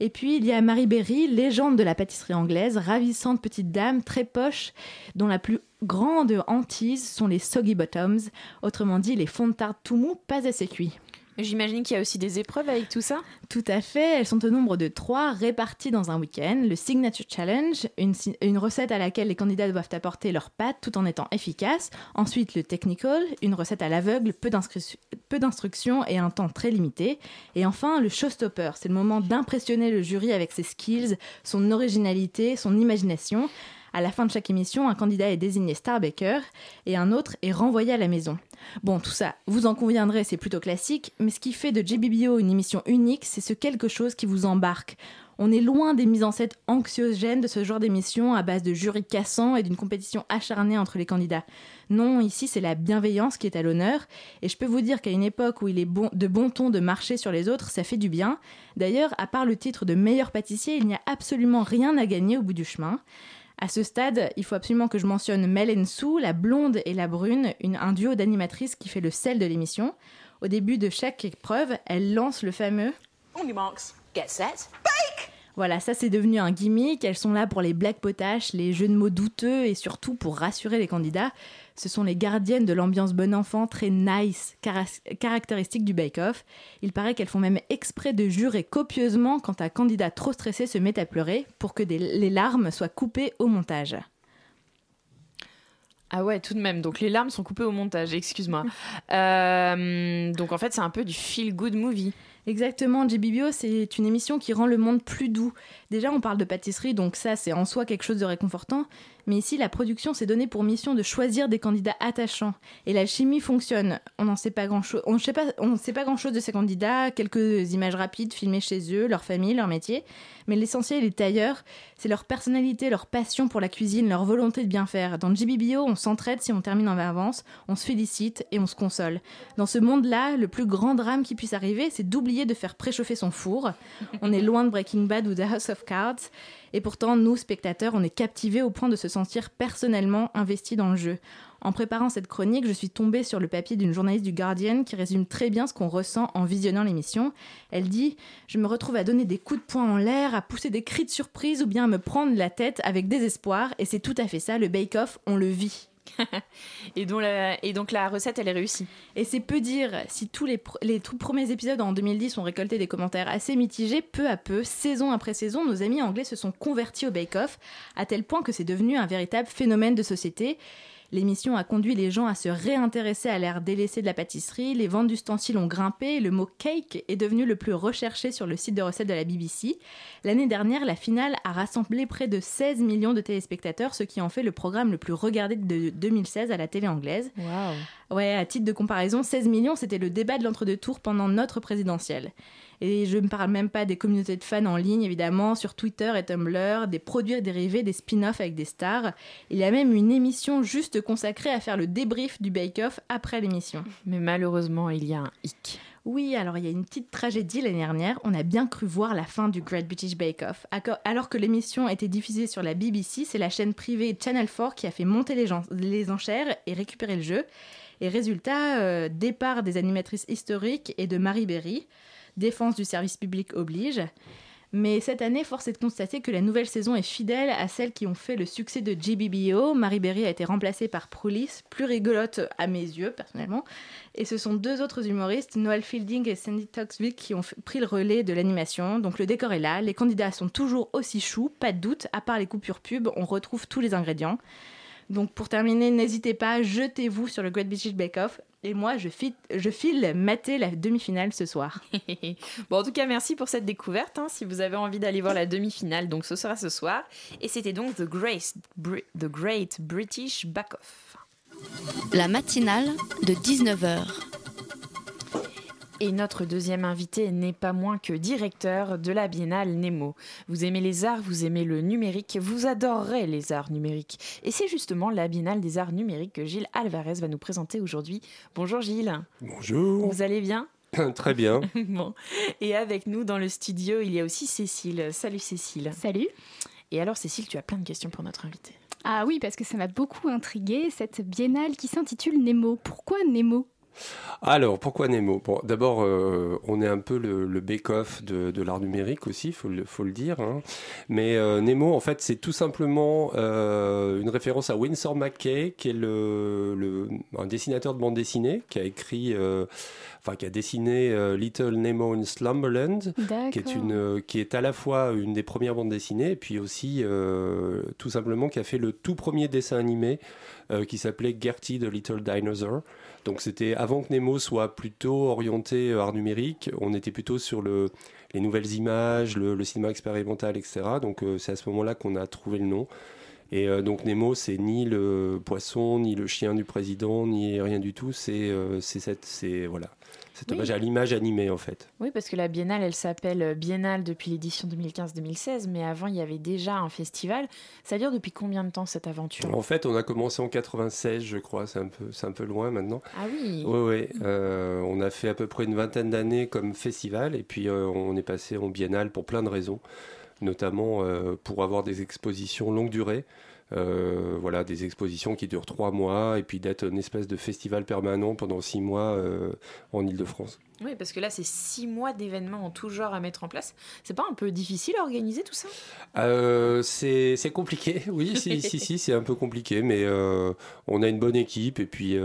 Speaker 9: Et puis il y a Marie Berry, légende de la pâtisserie anglaise, ravissante petite dame, très poche, dont la plus grande hantise sont les soggy bottoms, autrement dit les fonds de tarte tout mou, pas assez cuits.
Speaker 8: J'imagine qu'il y a aussi des épreuves avec tout ça
Speaker 9: Tout à fait, elles sont au nombre de trois réparties dans un week-end. Le Signature Challenge, une, recette à laquelle les candidats doivent apporter leurs pâtes tout en étant efficaces. Ensuite, le Technical, une recette à l'aveugle, peu d'instructions et un temps très limité. Et enfin, le Showstopper, c'est le moment d'impressionner le jury avec ses skills, son originalité, son imagination. À la fin de chaque émission, un candidat est désigné Star Baker et un autre est renvoyé à la maison. Bon, tout ça, vous en conviendrez, c'est plutôt classique, mais ce qui fait de JBBO une émission unique, c'est ce quelque chose qui vous embarque. On est loin des mises en scène anxiogènes de ce genre d'émission à base de jurys cassants et d'une compétition acharnée entre les candidats. Non, ici c'est la bienveillance qui est à l'honneur, et je peux vous dire qu'à une époque où il est bon, de bon ton de marcher sur les autres, ça fait du bien. D'ailleurs, à part le titre de meilleur pâtissier, il n'y a absolument rien à gagner au bout du chemin. À ce stade, il faut absolument que je mentionne Mel Sue, la blonde et la brune, une, un duo d'animatrices qui fait le sel de l'émission. Au début de chaque épreuve, elle lance le fameux
Speaker 10: On your marks, get set,
Speaker 9: bake voilà, ça c'est devenu un gimmick. Elles sont là pour les blagues potaches, les jeux de mots douteux et surtout pour rassurer les candidats. Ce sont les gardiennes de l'ambiance bon enfant très nice, caractéristique du bake-off. Il paraît qu'elles font même exprès de jurer copieusement quand un candidat trop stressé se met à pleurer pour que les larmes soient coupées au montage.
Speaker 8: Ah ouais, tout de même. Donc les larmes sont coupées au montage, excuse-moi. Euh, donc en fait, c'est un peu du feel-good movie.
Speaker 9: Exactement, JBBO, c'est une émission qui rend le monde plus doux. Déjà, on parle de pâtisserie, donc ça, c'est en soi quelque chose de réconfortant. Mais ici, la production s'est donnée pour mission de choisir des candidats attachants. Et la chimie fonctionne. On n'en sait pas grand-chose. On ne sait pas, sait pas grand-chose de ces candidats. Quelques images rapides filmées chez eux, leur famille, leur métier. Mais l'essentiel est ailleurs. C'est leur personnalité, leur passion pour la cuisine, leur volonté de bien faire. Dans JBBO, on s'entraide si on termine en avance, on se félicite et on se console. Dans ce monde-là, le plus grand drame qui puisse arriver, c'est d'oublier de faire préchauffer son four. On est loin de Breaking Bad ou de House of Cards. Et pourtant, nous, spectateurs, on est captivés au point de se sentir personnellement investis dans le jeu. En préparant cette chronique, je suis tombée sur le papier d'une journaliste du Guardian qui résume très bien ce qu'on ressent en visionnant l'émission. Elle dit Je me retrouve à donner des coups de poing en l'air, à pousser des cris de surprise ou bien à me prendre la tête avec désespoir. Et c'est tout à fait ça, le bake-off, on le vit.
Speaker 8: et, donc la, et donc la recette, elle est réussie.
Speaker 9: Et c'est peu dire, si tous les, les tout premiers épisodes en 2010 ont récolté des commentaires assez mitigés, peu à peu, saison après saison, nos amis anglais se sont convertis au bake-off, à tel point que c'est devenu un véritable phénomène de société. L'émission a conduit les gens à se réintéresser à l'ère délaissée de la pâtisserie, les ventes d'ustensiles ont grimpé, le mot cake est devenu le plus recherché sur le site de recettes de la BBC. L'année dernière, la finale a rassemblé près de 16 millions de téléspectateurs, ce qui en fait le programme le plus regardé de 2016 à la télé anglaise. Ouais, à titre de comparaison, 16 millions, c'était le débat de l'entre-deux tours pendant notre présidentielle. Et je ne parle même pas des communautés de fans en ligne, évidemment, sur Twitter et Tumblr, des produits dérivés, des spin-offs avec des stars. Il y a même une émission juste consacrée à faire le débrief du bake-off après l'émission.
Speaker 8: Mais malheureusement, il y a un hic.
Speaker 9: Oui, alors il y a une petite tragédie l'année dernière. On a bien cru voir la fin du Great British Bake Off. Alors que l'émission était diffusée sur la BBC, c'est la chaîne privée Channel 4 qui a fait monter les, les enchères et récupérer le jeu. Et résultat, euh, départ des animatrices historiques et de Marie Berry défense du service public oblige. Mais cette année, force est de constater que la nouvelle saison est fidèle à celles qui ont fait le succès de GBBO. Marie Berry a été remplacée par Proulis, plus rigolote à mes yeux, personnellement. Et ce sont deux autres humoristes, Noel Fielding et Sandy Toxville, qui ont pris le relais de l'animation. Donc le décor est là, les candidats sont toujours aussi choux, pas de doute, à part les coupures pub, on retrouve tous les ingrédients. Donc pour terminer, n'hésitez pas, jetez-vous sur le Great British Bake Off. Et moi, je, je file mater la demi-finale ce soir.
Speaker 2: bon, en tout cas, merci pour cette découverte. Hein, si vous avez envie d'aller voir la demi-finale, donc ce sera ce soir. Et c'était donc The, Grace, The Great British Bake Off.
Speaker 1: La matinale de 19h.
Speaker 2: Et notre deuxième invité n'est pas moins que directeur de la Biennale Nemo. Vous aimez les arts, vous aimez le numérique, vous adorerez les arts numériques. Et c'est justement la Biennale des arts numériques que Gilles Alvarez va nous présenter aujourd'hui. Bonjour Gilles.
Speaker 11: Bonjour.
Speaker 2: Vous allez bien?
Speaker 11: Très bien.
Speaker 2: bon. Et avec nous dans le studio, il y a aussi Cécile. Salut Cécile.
Speaker 12: Salut.
Speaker 2: Et alors Cécile, tu as plein de questions pour notre invité.
Speaker 12: Ah oui, parce que ça m'a beaucoup intrigué, cette biennale qui s'intitule Nemo. Pourquoi Nemo?
Speaker 11: Alors, pourquoi Nemo? Bon, D'abord, euh, on est un peu le, le bake-off de, l'art numérique aussi, il faut, faut, le dire. Hein. Mais euh, Nemo, en fait, c'est tout simplement euh, une référence à Winsor McKay, qui est le, un dessinateur de bande dessinée, qui a écrit, enfin, qui a dessiné Little Nemo in Slumberland, qui est, une, qui est à la fois une des premières bandes dessinées, et puis aussi, tout simplement, qui a fait le tout premier dessin animé qui s'appelait Gertie the Little Dinosaur. Donc c'était avant que Nemo soit plutôt orienté euh, art numérique, on était plutôt sur le, les nouvelles images, le, cinéma expérimental, etc. Donc euh, c'est à ce moment-là qu'on a trouvé le nom. Et euh, donc Nemo, c'est ni le poisson, ni le chien du président, ni rien du tout. C'est cette, c'est voilà, c'est hommage à l'image animée en fait.
Speaker 2: Oui, parce que la biennale, elle s'appelle Biennale depuis l'édition 2015-2016, mais avant il y avait déjà un festival. Ça dure depuis combien de temps cette aventure?
Speaker 11: En fait, on a commencé en 96, je crois, c'est un peu, c'est un peu loin maintenant.
Speaker 2: Ah oui.
Speaker 11: Oui, oui. Euh, on a fait à peu près une vingtaine d'années comme festival, et puis euh, on est passé en biennale pour plein de raisons, notamment euh, pour avoir des expositions longue durée. Euh, voilà, des expositions qui durent trois mois et puis d'être une espèce de festival permanent pendant six mois euh, en Ile-de-France.
Speaker 2: Oui, parce que là, c'est six mois d'événements en tout genre à mettre en place. C'est pas un peu difficile à organiser tout ça?
Speaker 11: Euh, C'est compliqué, oui, si, si, si c'est un peu compliqué, mais on a une bonne équipe et puis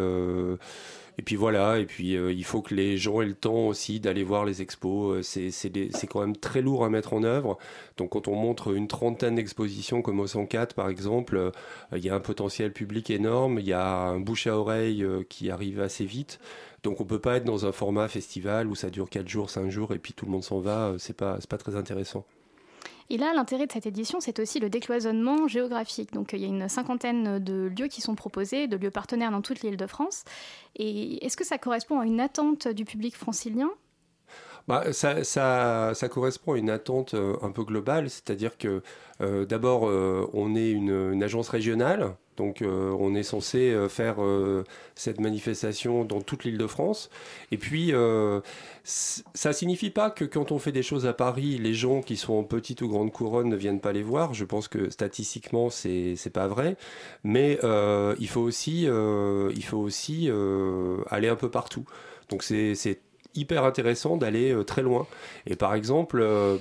Speaker 11: et puis voilà, et puis euh, il faut que les gens aient le temps aussi d'aller voir les expos. Euh, c'est quand même très lourd à mettre en œuvre. Donc quand on montre une trentaine d'expositions comme au 104 par exemple, euh, il y a un potentiel public énorme, il y a un bouche à oreille qui arrive assez vite. Donc on peut pas être dans un format festival où ça dure 4 jours, 5 jours et puis tout le monde s'en va, c'est pas, pas très intéressant.
Speaker 12: Et là, l'intérêt de cette édition, c'est aussi le décloisonnement géographique. Donc, il y a une cinquantaine de lieux qui sont proposés, de lieux partenaires dans toute l'île de France. Et est-ce que ça correspond à une attente du public francilien?
Speaker 11: Bah, ça, ça, ça, correspond à une attente euh, un peu globale, c'est-à-dire que euh, d'abord, euh, on est une, une, agence régionale, donc on est censé faire cette manifestation dans toute l'île de France. Et puis, ça signifie pas que quand on fait des choses à Paris, les gens qui sont en petite ou grande couronne ne viennent pas les voir. Je pense que statistiquement, c'est c'est pas vrai, mais il faut aussi, il faut aussi aller un peu partout. Donc c'est hyper intéressant d'aller euh, très loin. Et par exemple, euh,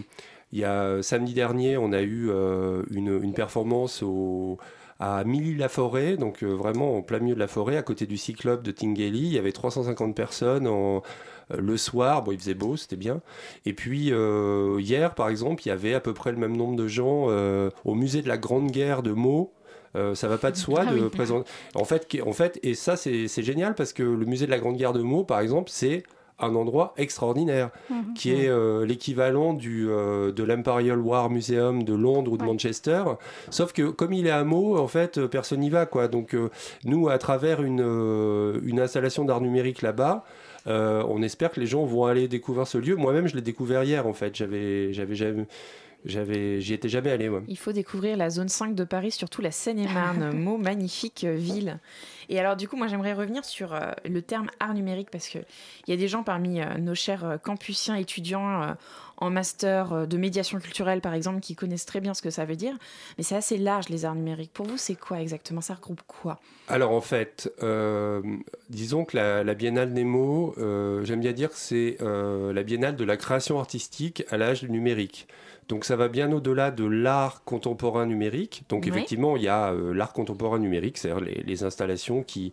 Speaker 11: il y a samedi dernier, on a eu euh, une, une, performance au, à Milly-la-Forêt, donc vraiment en plein milieu de la forêt, à côté du Cyclope de Tinguely. Il y avait 350 personnes en, le soir. Bon, il faisait beau, c'était bien. Et puis hier, par exemple, il y avait à peu près le même nombre de gens au musée de la Grande Guerre de Meaux. ça va pas de soi ah de présenter. En fait, en fait, et ça c'est génial parce que le musée de la Grande Guerre de Meaux, par exemple, c'est un endroit extraordinaire, mhm. qui est euh, l'équivalent du euh, de l'Imperial War Museum de Londres ou de Manchester. Sauf que comme il est à Meaux, en fait, euh, personne n'y va, quoi. Donc nous, à travers une, une installation d'art numérique là-bas, on espère que les gens vont aller découvrir ce lieu. Moi-même, je l'ai découvert hier, en fait. J'avais, j'avais jamais j'avais, j'y étais jamais allé, moi.
Speaker 2: Il faut découvrir la zone 5 de Paris, surtout la Seine-et-Marne, mot magnifique ville. Et alors, du coup, moi, j'aimerais revenir sur euh, le terme art numérique parce qu'il y a des gens parmi euh, nos chers euh, campusiens étudiants en master de médiation culturelle, par exemple, qui connaissent très bien ce que ça veut dire. Mais c'est assez large, les arts numériques. Pour vous, c'est quoi exactement? Ça regroupe quoi?
Speaker 11: Alors, en fait, disons que la, la Biennale Nemo, j'aime bien dire que c'est la Biennale de la création artistique à l'âge du numérique. Donc ça va bien au-delà de l'art contemporain numérique. Donc effectivement, il y a euh, l'art contemporain numérique, c'est-à-dire les, installations qui,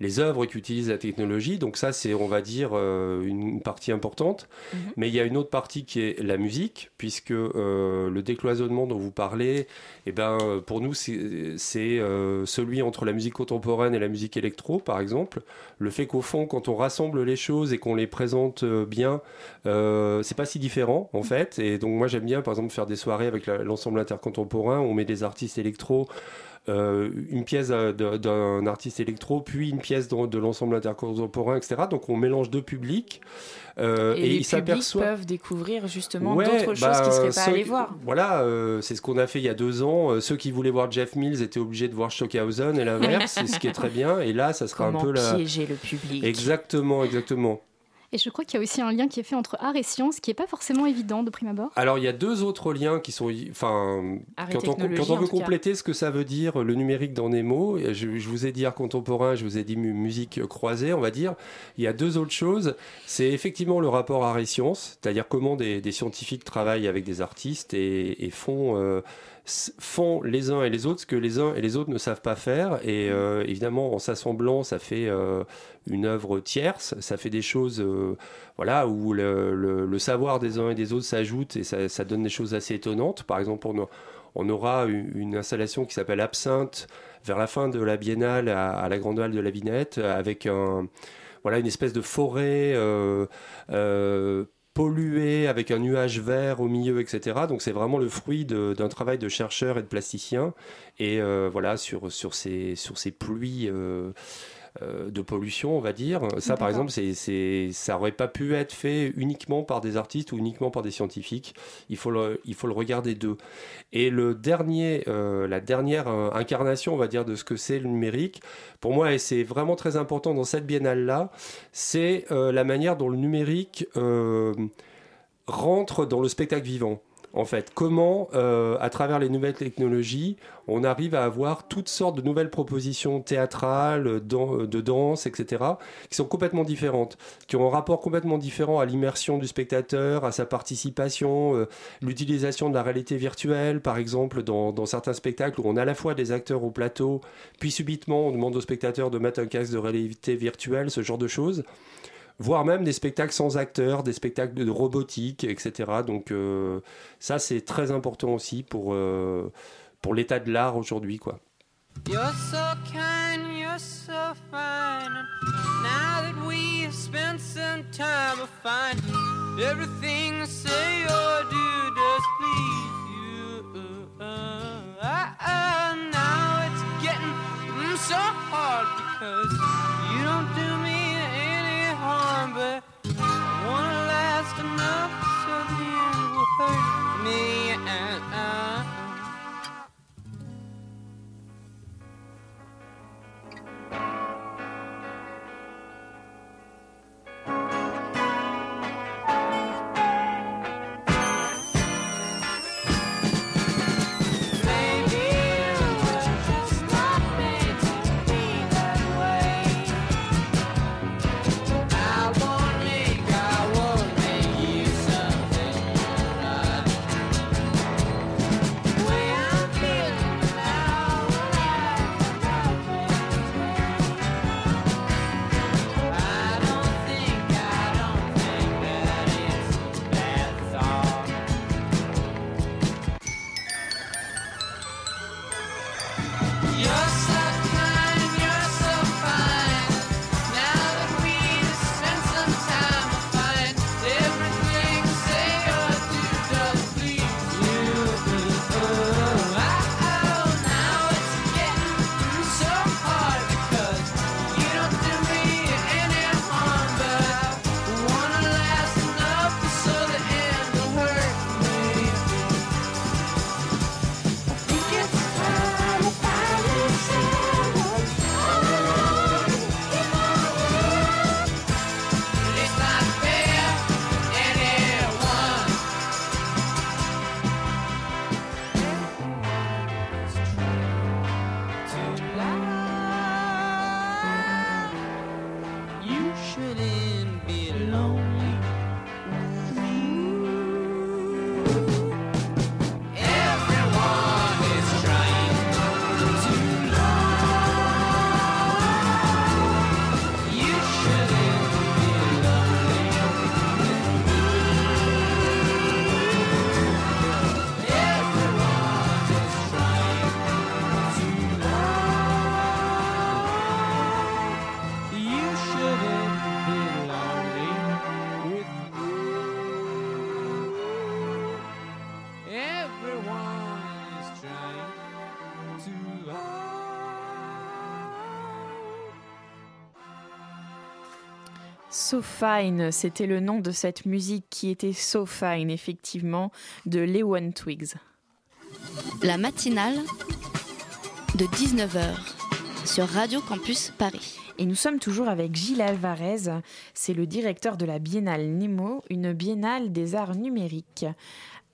Speaker 11: les œuvres qui utilisent la technologie. Donc ça, c'est, on va dire, euh, une partie importante. Mhm. Mais il y a une autre partie qui est la musique, puisque le décloisonnement dont vous parlez, eh ben, pour nous, c'est celui entre la musique contemporaine et la musique électro, par exemple. Le fait qu'au fond, quand on rassemble les choses et qu'on les présente bien, c'est pas si différent, en fait. Et donc, moi, j'aime bien, par exemple, faire des soirées avec l'ensemble intercontemporain. On met des artistes électro euh, une pièce d'un artiste électro, puis une pièce de, l'ensemble intercontemporain, etc. Donc on mélange deux publics.
Speaker 8: Euh, et, ils s'aperçoivent peuvent découvrir justement d'autres choses bah, qu'ils ne seraient pas allés voir.
Speaker 11: Voilà, euh, c'est ce qu'on a fait il y a deux ans. ceux qui voulaient voir Jeff Mills étaient obligés de voir Stockhausen et l'inverse, c'est ce qui est très bien. Et là, ça sera
Speaker 8: un
Speaker 11: peu
Speaker 8: la... piéger le public?
Speaker 11: Exactement, exactement.
Speaker 12: Et je crois qu'il y a aussi un lien qui est fait entre art et science qui n'est pas forcément évident de prime abord.
Speaker 11: Alors il y a deux autres liens qui sont. Enfin, quand on, quand on veut compléter ce que ça veut dire le numérique dans Nemo, je, je vous ai dit art contemporain, je vous ai dit musique croisée, on va dire. Il y a deux autres choses. C'est effectivement le rapport art et science, c'est-à-dire comment des, des, scientifiques travaillent avec des artistes et, et font. Euh, font les uns et les autres ce que les uns et les autres ne savent pas faire. Et euh, évidemment, en s'assemblant, ça fait euh, une œuvre tierce, ça fait des choses euh, voilà, où le, savoir des uns et des autres s'ajoute et ça, donne des choses assez étonnantes. Par exemple, on, aura une, installation qui s'appelle Absinthe vers la fin de la biennale à, la Grande Halle de la Vinette avec un voilà une espèce de forêt pollué avec un nuage vert au milieu, etc. Donc c'est vraiment le fruit d'un travail de chercheurs et de plasticiens. Et euh, voilà, sur, sur, ces, sur ces pluies euh, de pollution, on va dire. Ça, par exemple, c'est, ça n'aurait pas pu être fait uniquement par des artistes ou uniquement par des scientifiques. Il faut le, il faut le regarder d'eux. Et le dernier, euh, la dernière euh, incarnation, on va dire, de ce que c'est le numérique, pour moi, et c'est vraiment très important dans cette biennale-là, c'est la manière dont le numérique rentre dans le spectacle vivant en fait. Comment, euh, à travers les nouvelles technologies, on arrive à avoir toutes sortes de nouvelles propositions théâtrales, de danse, etc., qui sont complètement différentes, qui ont un rapport complètement différent à l'immersion du spectateur, à sa participation, euh, l'utilisation de la réalité virtuelle, par exemple, dans, dans, certains spectacles où on a à la fois des acteurs au plateau, puis subitement on demande au spectateur de mettre un casque de réalité virtuelle, ce genre de choses voire même des spectacles sans acteurs, des spectacles de robotique, etc. Donc euh, ça c'est très important aussi pour, euh, pour l'état de l'art aujourd'hui quoi. You're so kind, you're so fine. Now that we've spent some time, I find everything you say or do does please you. Uh, uh, uh, now it's getting so hard because you don't do me harm, but I wanna last enough so the end will hurt me. And I
Speaker 2: So Fine, c'était le nom de cette musique qui était So Fine, effectivement, de Lewan Twigs.
Speaker 1: La matinale de 19h sur Radio Campus Paris.
Speaker 2: Et nous sommes toujours avec Gilles Alvarez, c'est le directeur de la Biennale Nemo, une biennale des arts numériques.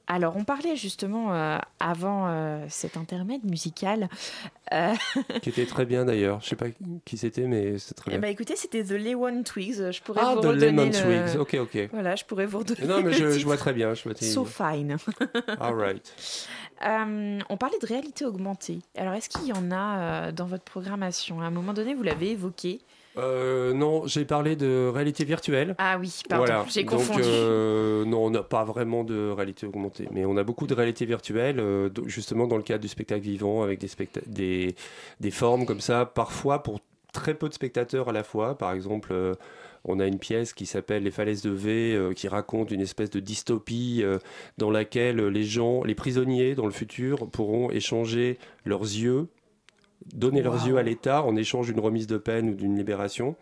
Speaker 2: Alors, on parlait justement euh, avant euh, cet intermède musical.
Speaker 11: Euh, qui était très bien d'ailleurs. Je sais pas qui c'était, mais c'est très bien.
Speaker 2: Bah écoutez, c'était The Lemon Twigs. Je pourrais
Speaker 11: ah,
Speaker 2: vous
Speaker 11: The
Speaker 2: Lemon
Speaker 11: le... Twigs. Ok, ok.
Speaker 2: Voilà, je pourrais vous redonner.
Speaker 11: Non, mais je, je, vois très bien. Je vois
Speaker 2: so fine.
Speaker 11: All right.
Speaker 2: on parlait de réalité augmentée. Alors, est-ce qu'il y en a dans votre programmation? À un moment donné, vous l'avez évoqué.
Speaker 11: Euh, non, j'ai parlé de réalité virtuelle.
Speaker 2: Ah oui, pardon,
Speaker 11: voilà.
Speaker 2: j'ai confondu.
Speaker 11: Euh, non, on n'a pas vraiment de réalité augmentée, mais on a beaucoup de réalité virtuelle, euh, justement dans le cadre du spectacle vivant, avec des, des, des, formes comme ça, parfois pour très peu de spectateurs à la fois. Par exemple, on a une pièce qui s'appelle Les falaises de V, qui raconte une espèce de dystopie dans laquelle les gens, les prisonniers dans le futur, pourront échanger leurs yeux donner leurs yeux à l'État en échange d'une remise de peine ou d'une libération.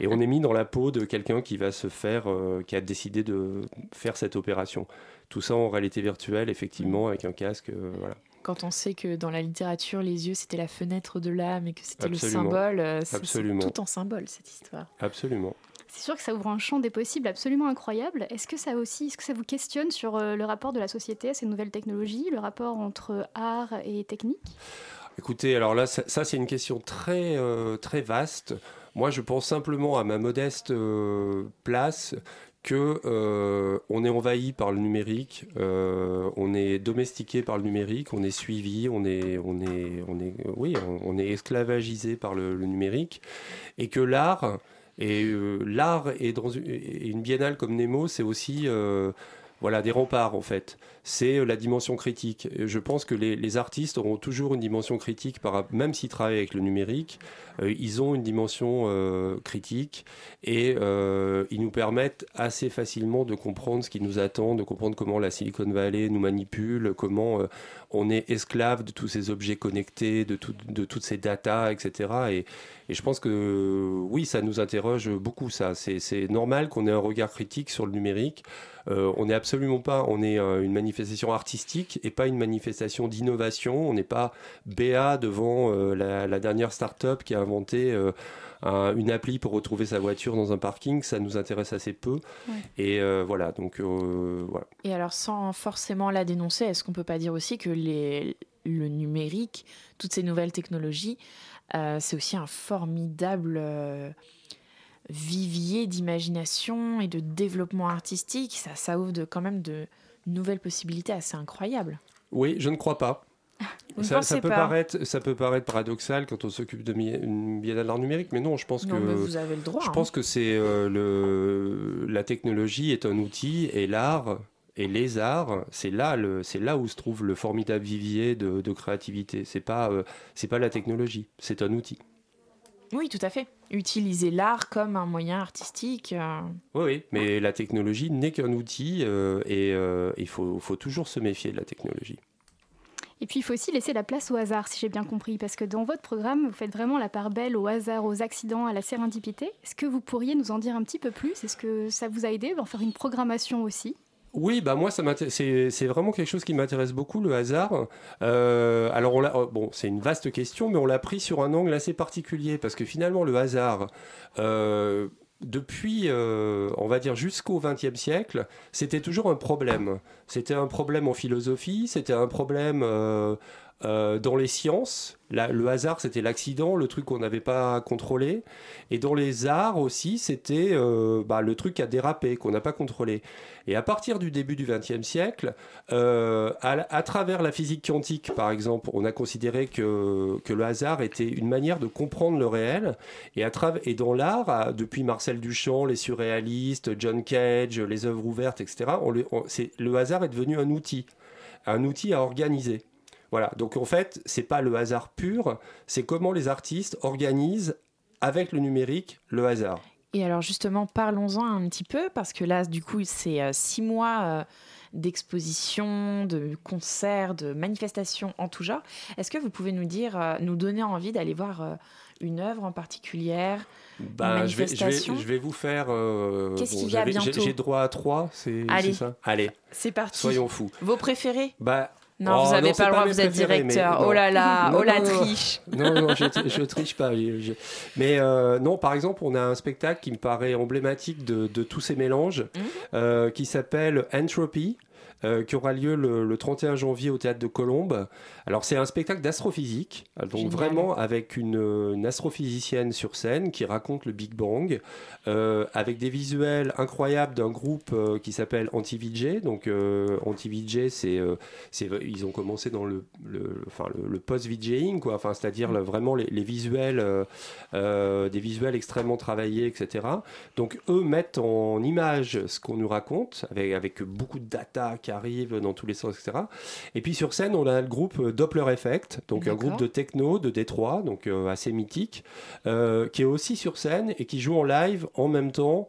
Speaker 11: Et on est mis dans la peau de quelqu'un qui va se faire, euh, qui a décidé de faire cette opération. Tout ça en réalité virtuelle, effectivement, avec un casque. Euh, voilà.
Speaker 2: Quand on sait que dans la littérature, les yeux, c'était la fenêtre de l'âme et que c'était le symbole, euh, c'est tout en symbole, cette histoire.
Speaker 11: Absolument.
Speaker 12: C'est sûr que ça ouvre un champ des possibles absolument incroyable. Est-ce que ça aussi, est-ce que ça vous questionne sur le rapport de la société à ces nouvelles technologies, le rapport entre art et technique?
Speaker 11: Écoutez, alors là, ça, c'est une question très, euh, très vaste. Moi, je pense simplement à ma modeste euh, place que euh, on est envahi par le numérique, on est domestiqué par le numérique, on est suivi, on est, on est, on est, oui, on, est esclavagisé par le, numérique, et que l'art et l'art est dans une, une, biennale comme Nemo, c'est aussi voilà, des remparts en fait. C'est euh, la dimension critique. Je pense que les, artistes auront toujours une dimension critique, par, même s'ils travaillent avec le numérique, euh, ils ont une dimension euh, critique et ils nous permettent assez facilement de comprendre ce qui nous attend, de comprendre comment la Silicon Valley nous manipule, comment on est esclave de tous ces objets connectés, de, de toutes ces datas, etc. Et, et je pense que oui, ça nous interroge beaucoup, ça. C'est normal qu'on ait un regard critique sur le numérique. Euh, on n'est absolument pas, on est euh, une manifestation artistique et pas une manifestation d'innovation. On n'est pas BA devant euh, la, dernière start-up qui a inventé une appli pour retrouver sa voiture dans un parking. Ça nous intéresse assez peu. Et voilà, donc voilà.
Speaker 2: Et alors, sans forcément la dénoncer, est-ce qu'on peut pas dire aussi que les, le numérique, toutes ces nouvelles technologies, c'est aussi un formidable vivier d'imagination et de développement artistique. Ça, ça ouvre de, quand même de nouvelles possibilités assez incroyables.
Speaker 11: Oui, je ne crois pas.
Speaker 2: ça,
Speaker 11: peut paraître, ça peut paraître paradoxal quand on s'occupe de biennale d'art numérique, mais non, je pense
Speaker 2: non,
Speaker 11: que
Speaker 2: vous avez le droit.
Speaker 11: Je
Speaker 2: hein.
Speaker 11: pense que c'est euh, le la technologie est un outil et l'art et les arts, c'est là le c'est là où se trouve le formidable vivier de, de créativité. C'est pas euh, c'est pas la technologie, c'est un outil.
Speaker 2: Oui, tout à fait. Utiliser l'art comme un moyen artistique. Euh.
Speaker 11: Oui, oui, mais la technologie n'est qu'un outil euh, et euh, il faut, faut, toujours se méfier de la technologie.
Speaker 12: Et puis il faut aussi laisser la place au hasard, si j'ai bien compris, parce que dans votre programme, vous faites vraiment la part belle au hasard, aux accidents, à la sérendipité. Est-ce que vous pourriez nous en dire un petit peu plus? Est-ce que ça vous a aidé à faire une programmation aussi?
Speaker 11: Oui, bah moi, c'est vraiment quelque chose qui m'intéresse beaucoup, le hasard. Euh, alors, on oh, bon, c'est une vaste question, mais on l'a pris sur un angle assez particulier, parce que finalement, le hasard, euh, depuis, euh, on va dire, jusqu'au XXe siècle, c'était toujours un problème. C'était un problème en philosophie, c'était un problème euh, dans les sciences, le hasard c'était l'accident, le truc qu'on n'avait pas contrôlé. Et dans les arts aussi, c'était euh, bah, le truc qui a dérapé, qu'on n'a pas contrôlé. Et à partir du début du XXe siècle, euh, à, travers la physique quantique par exemple, on a considéré que, le hasard était une manière de comprendre le réel. Et, dans l'art, depuis Marcel Duchamp, les surréalistes, John Cage, les œuvres ouvertes, etc., le hasard est devenu un outil, un outil à organiser. Voilà, donc en fait, c'est pas le hasard pur, c'est comment les artistes organisent avec le numérique le hasard.
Speaker 2: Et alors justement, parlons-en un petit peu, parce que là, du coup, c'est euh, six mois euh, d'expositions, de concerts, de manifestations en tout genre. Est-ce que vous pouvez nous dire, euh, nous donner envie d'aller voir une œuvre en particulière
Speaker 11: bah, je, vais, je, vais, je, vais, vous faire.
Speaker 2: Euh, Qu'est-ce qu'il y a bientôt?
Speaker 11: J'ai droit à trois, c'est ça? Allez,
Speaker 2: c'est parti.
Speaker 11: Soyons fous.
Speaker 2: Vos préférés?
Speaker 11: Bah,
Speaker 2: non, vous n'avez oh, pas le droit, vous êtes directeur. Oh là là, oh la triche.
Speaker 11: Non, non, je, je triche pas. Mais euh, non, par exemple, on a un spectacle qui me paraît emblématique de, de tous ces mélanges, mmh. euh, qui s'appelle Entropy. Euh, qui aura lieu le, 31 janvier au théâtre de Colombes. Alors c'est un spectacle d'astrophysique, donc vraiment avec une, astrophysicienne sur scène qui raconte le Big Bang, euh, avec des visuels incroyables d'un groupe euh, qui s'appelle Anti-VJ. Donc Anti-VJ, c'est, ils ont commencé dans le, le, enfin, le, post-VJing, quoi. Enfin, c'est-à-dire vraiment les, les visuels, des visuels extrêmement travaillés, etc. Donc eux mettent en image ce qu'on nous raconte avec, avec beaucoup de data arrive dans tous les sens, etc. Et puis sur scène, on a le groupe Doppler Effect, donc un groupe de techno de Détroit, donc euh, assez mythique, euh, qui est aussi sur scène et qui joue en live en même temps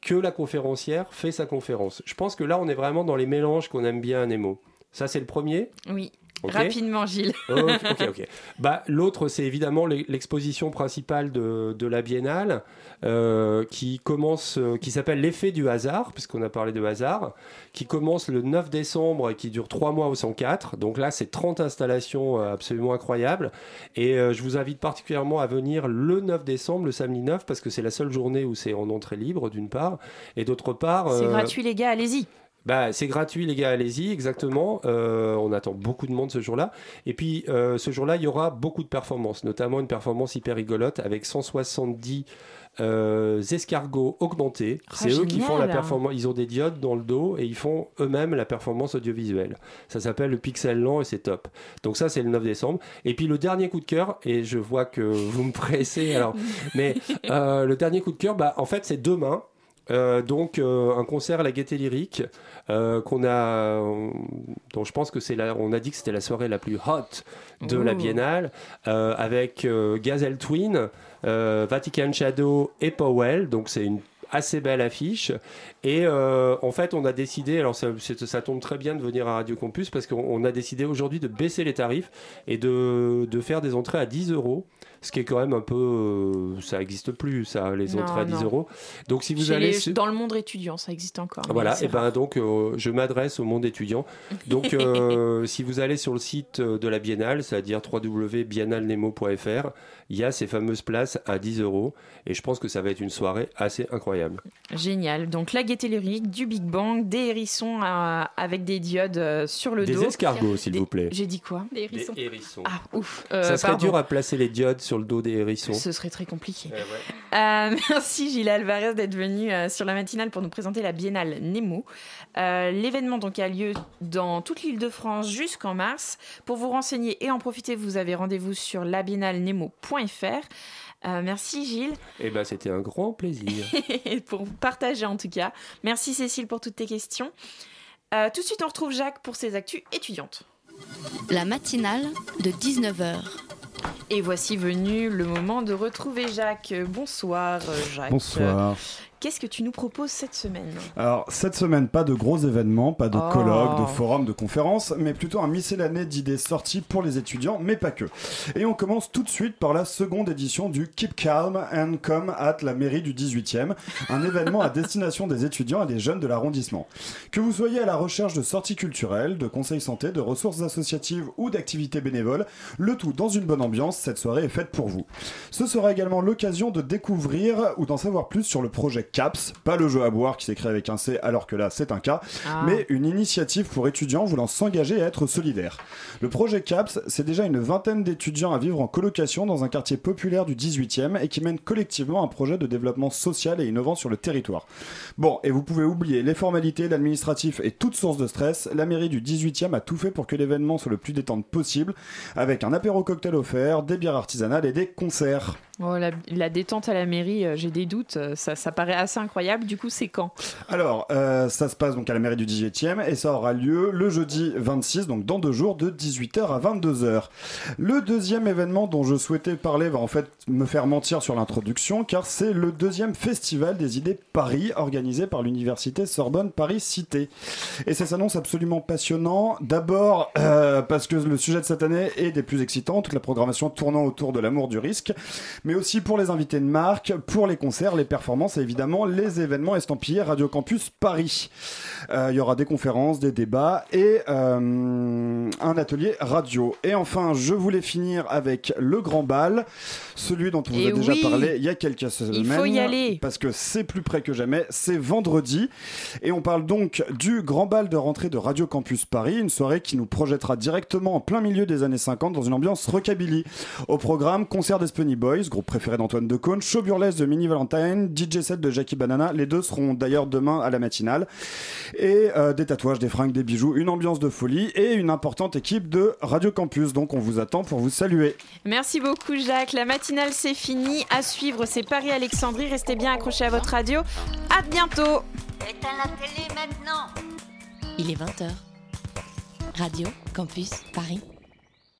Speaker 11: que la conférencière fait sa conférence. Je pense que là, on est vraiment dans les mélanges qu'on aime bien à Nemo. Ça, c'est le premier?
Speaker 2: Oui. Rapidement, Gilles.
Speaker 11: ok, ok. Bah, L'autre, c'est évidemment l'exposition principale de, de, la Biennale, euh, qui commence, euh, qui s'appelle L'effet du hasard, puisqu'on a parlé de hasard, qui commence le 9 décembre et qui dure 3 mois au 104. Donc là, c'est 30 installations euh, absolument incroyables. Et je vous invite particulièrement à venir le 9 décembre, le samedi 9, parce que c'est la seule journée où c'est en entrée libre, d'une part. Et d'autre part.
Speaker 2: C'est gratuit, les gars, allez-y.
Speaker 11: Bah, c'est gratuit, les gars, allez-y, exactement. Euh, on attend beaucoup de monde ce jour-là. Et puis, euh, ce jour-là, il y aura beaucoup de performances, notamment une performance hyper rigolote avec 170 euh, escargots augmentés.
Speaker 2: Ah,
Speaker 11: c'est eux qui font la performance. Ils ont des diodes dans le dos et ils font eux-mêmes la performance audiovisuelle. Ça s'appelle le Pixel Lent et c'est top. Donc, ça, c'est le 9 décembre. Et puis, le dernier coup de cœur, et je vois que vous me pressez, alors, mais le dernier coup de cœur, bah, en fait, c'est demain. Euh, donc euh, un concert à la Gaieté Lyrique euh, qu'on a, dont je pense que c'est là, on a dit que c'était la soirée la plus hot de la Biennale, avec Gazelle Twin, Vatican Shadow et Powell. Donc c'est une assez belle affiche. Et en fait, on a décidé, alors ça, ça, tombe très bien de venir à Radio Campus parce qu'on a décidé aujourd'hui de baisser les tarifs et de, de, faire des entrées à 10 euros ce qui est quand même un peu. Euh, ça n'existe plus, ça, les entrées à 10 euros. Donc si vous allez.
Speaker 2: Dans le monde étudiant, ça existe encore.
Speaker 11: Voilà, et ben donc euh, je m'adresse au monde étudiant. Donc euh, si vous allez sur le site de la Biennale, c'est-à-dire www.biennalnemo.fr, il y a ces fameuses places à 10 euros. Et je pense que ça va être une soirée assez incroyable.
Speaker 2: Génial. Donc la gaieté lyrique, du Big Bang, des hérissons avec des diodes sur le
Speaker 11: dos.
Speaker 2: Des
Speaker 11: escargots, s'il vous plaît.
Speaker 2: J'ai dit quoi?
Speaker 12: Des hérissons.
Speaker 2: Ah, ouf.
Speaker 11: ça serait dur à placer les diodes sur le dos des hérissons.
Speaker 2: Ce serait très compliqué. Eh euh, merci Gilles Alvarez d'être venu euh, sur la matinale pour nous présenter la Biennale Nemo. Euh, l'événement donc a lieu dans toute l'île de France jusqu'en mars. Pour vous renseigner et en profiter, vous avez rendez-vous sur labiennalnemo.fr. merci Gilles.
Speaker 11: Eh ben, c'était un grand plaisir.
Speaker 2: pour partager en tout cas. Merci Cécile pour toutes tes questions. tout de suite, on retrouve Jacques pour ses actus étudiantes.
Speaker 1: La matinale de 19h.
Speaker 2: Et voici venu le moment de retrouver Jacques. Bonsoir Jacques.
Speaker 13: Bonsoir.
Speaker 2: Qu'est-ce que tu nous proposes cette semaine?
Speaker 13: Alors, cette semaine, pas de gros événements, pas de oh. colloques, de forums, de conférences, mais plutôt un miscellané d'idées sorties pour les étudiants, mais pas que. Et on commence tout de suite par la seconde édition du Keep Calm and Come at la mairie du 18e, un événement à destination des étudiants et des jeunes de l'arrondissement. Que vous soyez à la recherche de sorties culturelles, de conseils santé, de ressources associatives ou d'activités bénévoles, le tout dans une bonne ambiance, cette soirée est faite pour vous. Ce sera également l'occasion de découvrir ou d'en savoir plus sur le projet CAPS, pas le jeu à boire qui s'écrit avec un C alors que là c'est un K, ah. mais une initiative pour étudiants voulant s'engager et être solidaires. Le projet CAPS, c'est déjà une vingtaine d'étudiants à vivre en colocation dans un quartier populaire du 18e et qui mènent collectivement un projet de développement social et innovant sur le territoire. Bon, et vous pouvez oublier les formalités, l'administratif et toute source de stress, la mairie du 18e a tout fait pour que l'événement soit le plus détente possible, avec un apéro cocktail offert, des bières artisanales et des concerts.
Speaker 8: Oh, la, détente à la mairie, euh, j'ai des doutes. Euh, ça, paraît assez incroyable. Du coup, c'est quand?
Speaker 13: Alors, euh, ça se passe donc à la mairie du 18e et ça aura lieu le jeudi 26, donc dans deux jours, de 18h à 22h. Le deuxième événement dont je souhaitais parler va en fait me faire mentir sur l'introduction, car c'est le deuxième festival des idées Paris, organisé par l'université Sorbonne Paris Cité. Et ça s'annonce absolument passionnant. D'abord parce que le sujet de cette année est des plus excitants, toute la programmation tournant autour de l'amour du risque aussi pour les invités de marque, pour les concerts, les performances et évidemment les événements estampillés Radio Campus Paris. Euh, il y aura des conférences, des débats et euh, un atelier radio. Et enfin, je voulais finir avec le grand bal, celui dont on vous a déjà parlé il y a quelques semaines.
Speaker 8: Il faut y aller.
Speaker 13: Parce que c'est plus près que jamais, c'est vendredi. Et on parle donc du grand bal de rentrée de Radio Campus Paris, une soirée qui nous projettera directement en plein milieu des années 50 dans une ambiance rockabilly. Au programme, concert des Spunny Boys, groupe préféré d'Antoine Decaune, show burlesque de Mini Valentine, DJ set de Jackie Banana. Les deux seront d'ailleurs demain à la matinale. Et euh, des tatouages, des fringues, des bijoux, une ambiance de folie et une importante équipe de Radio Campus. Donc on vous attend pour vous saluer.
Speaker 8: Merci beaucoup Jacques. La matinale c'est fini. À suivre, c'est Paris-Alexandrie. Restez bien accrochés à votre radio. À bientôt.
Speaker 14: Éteins la télé maintenant.
Speaker 1: Il est 20h. Radio Campus Paris.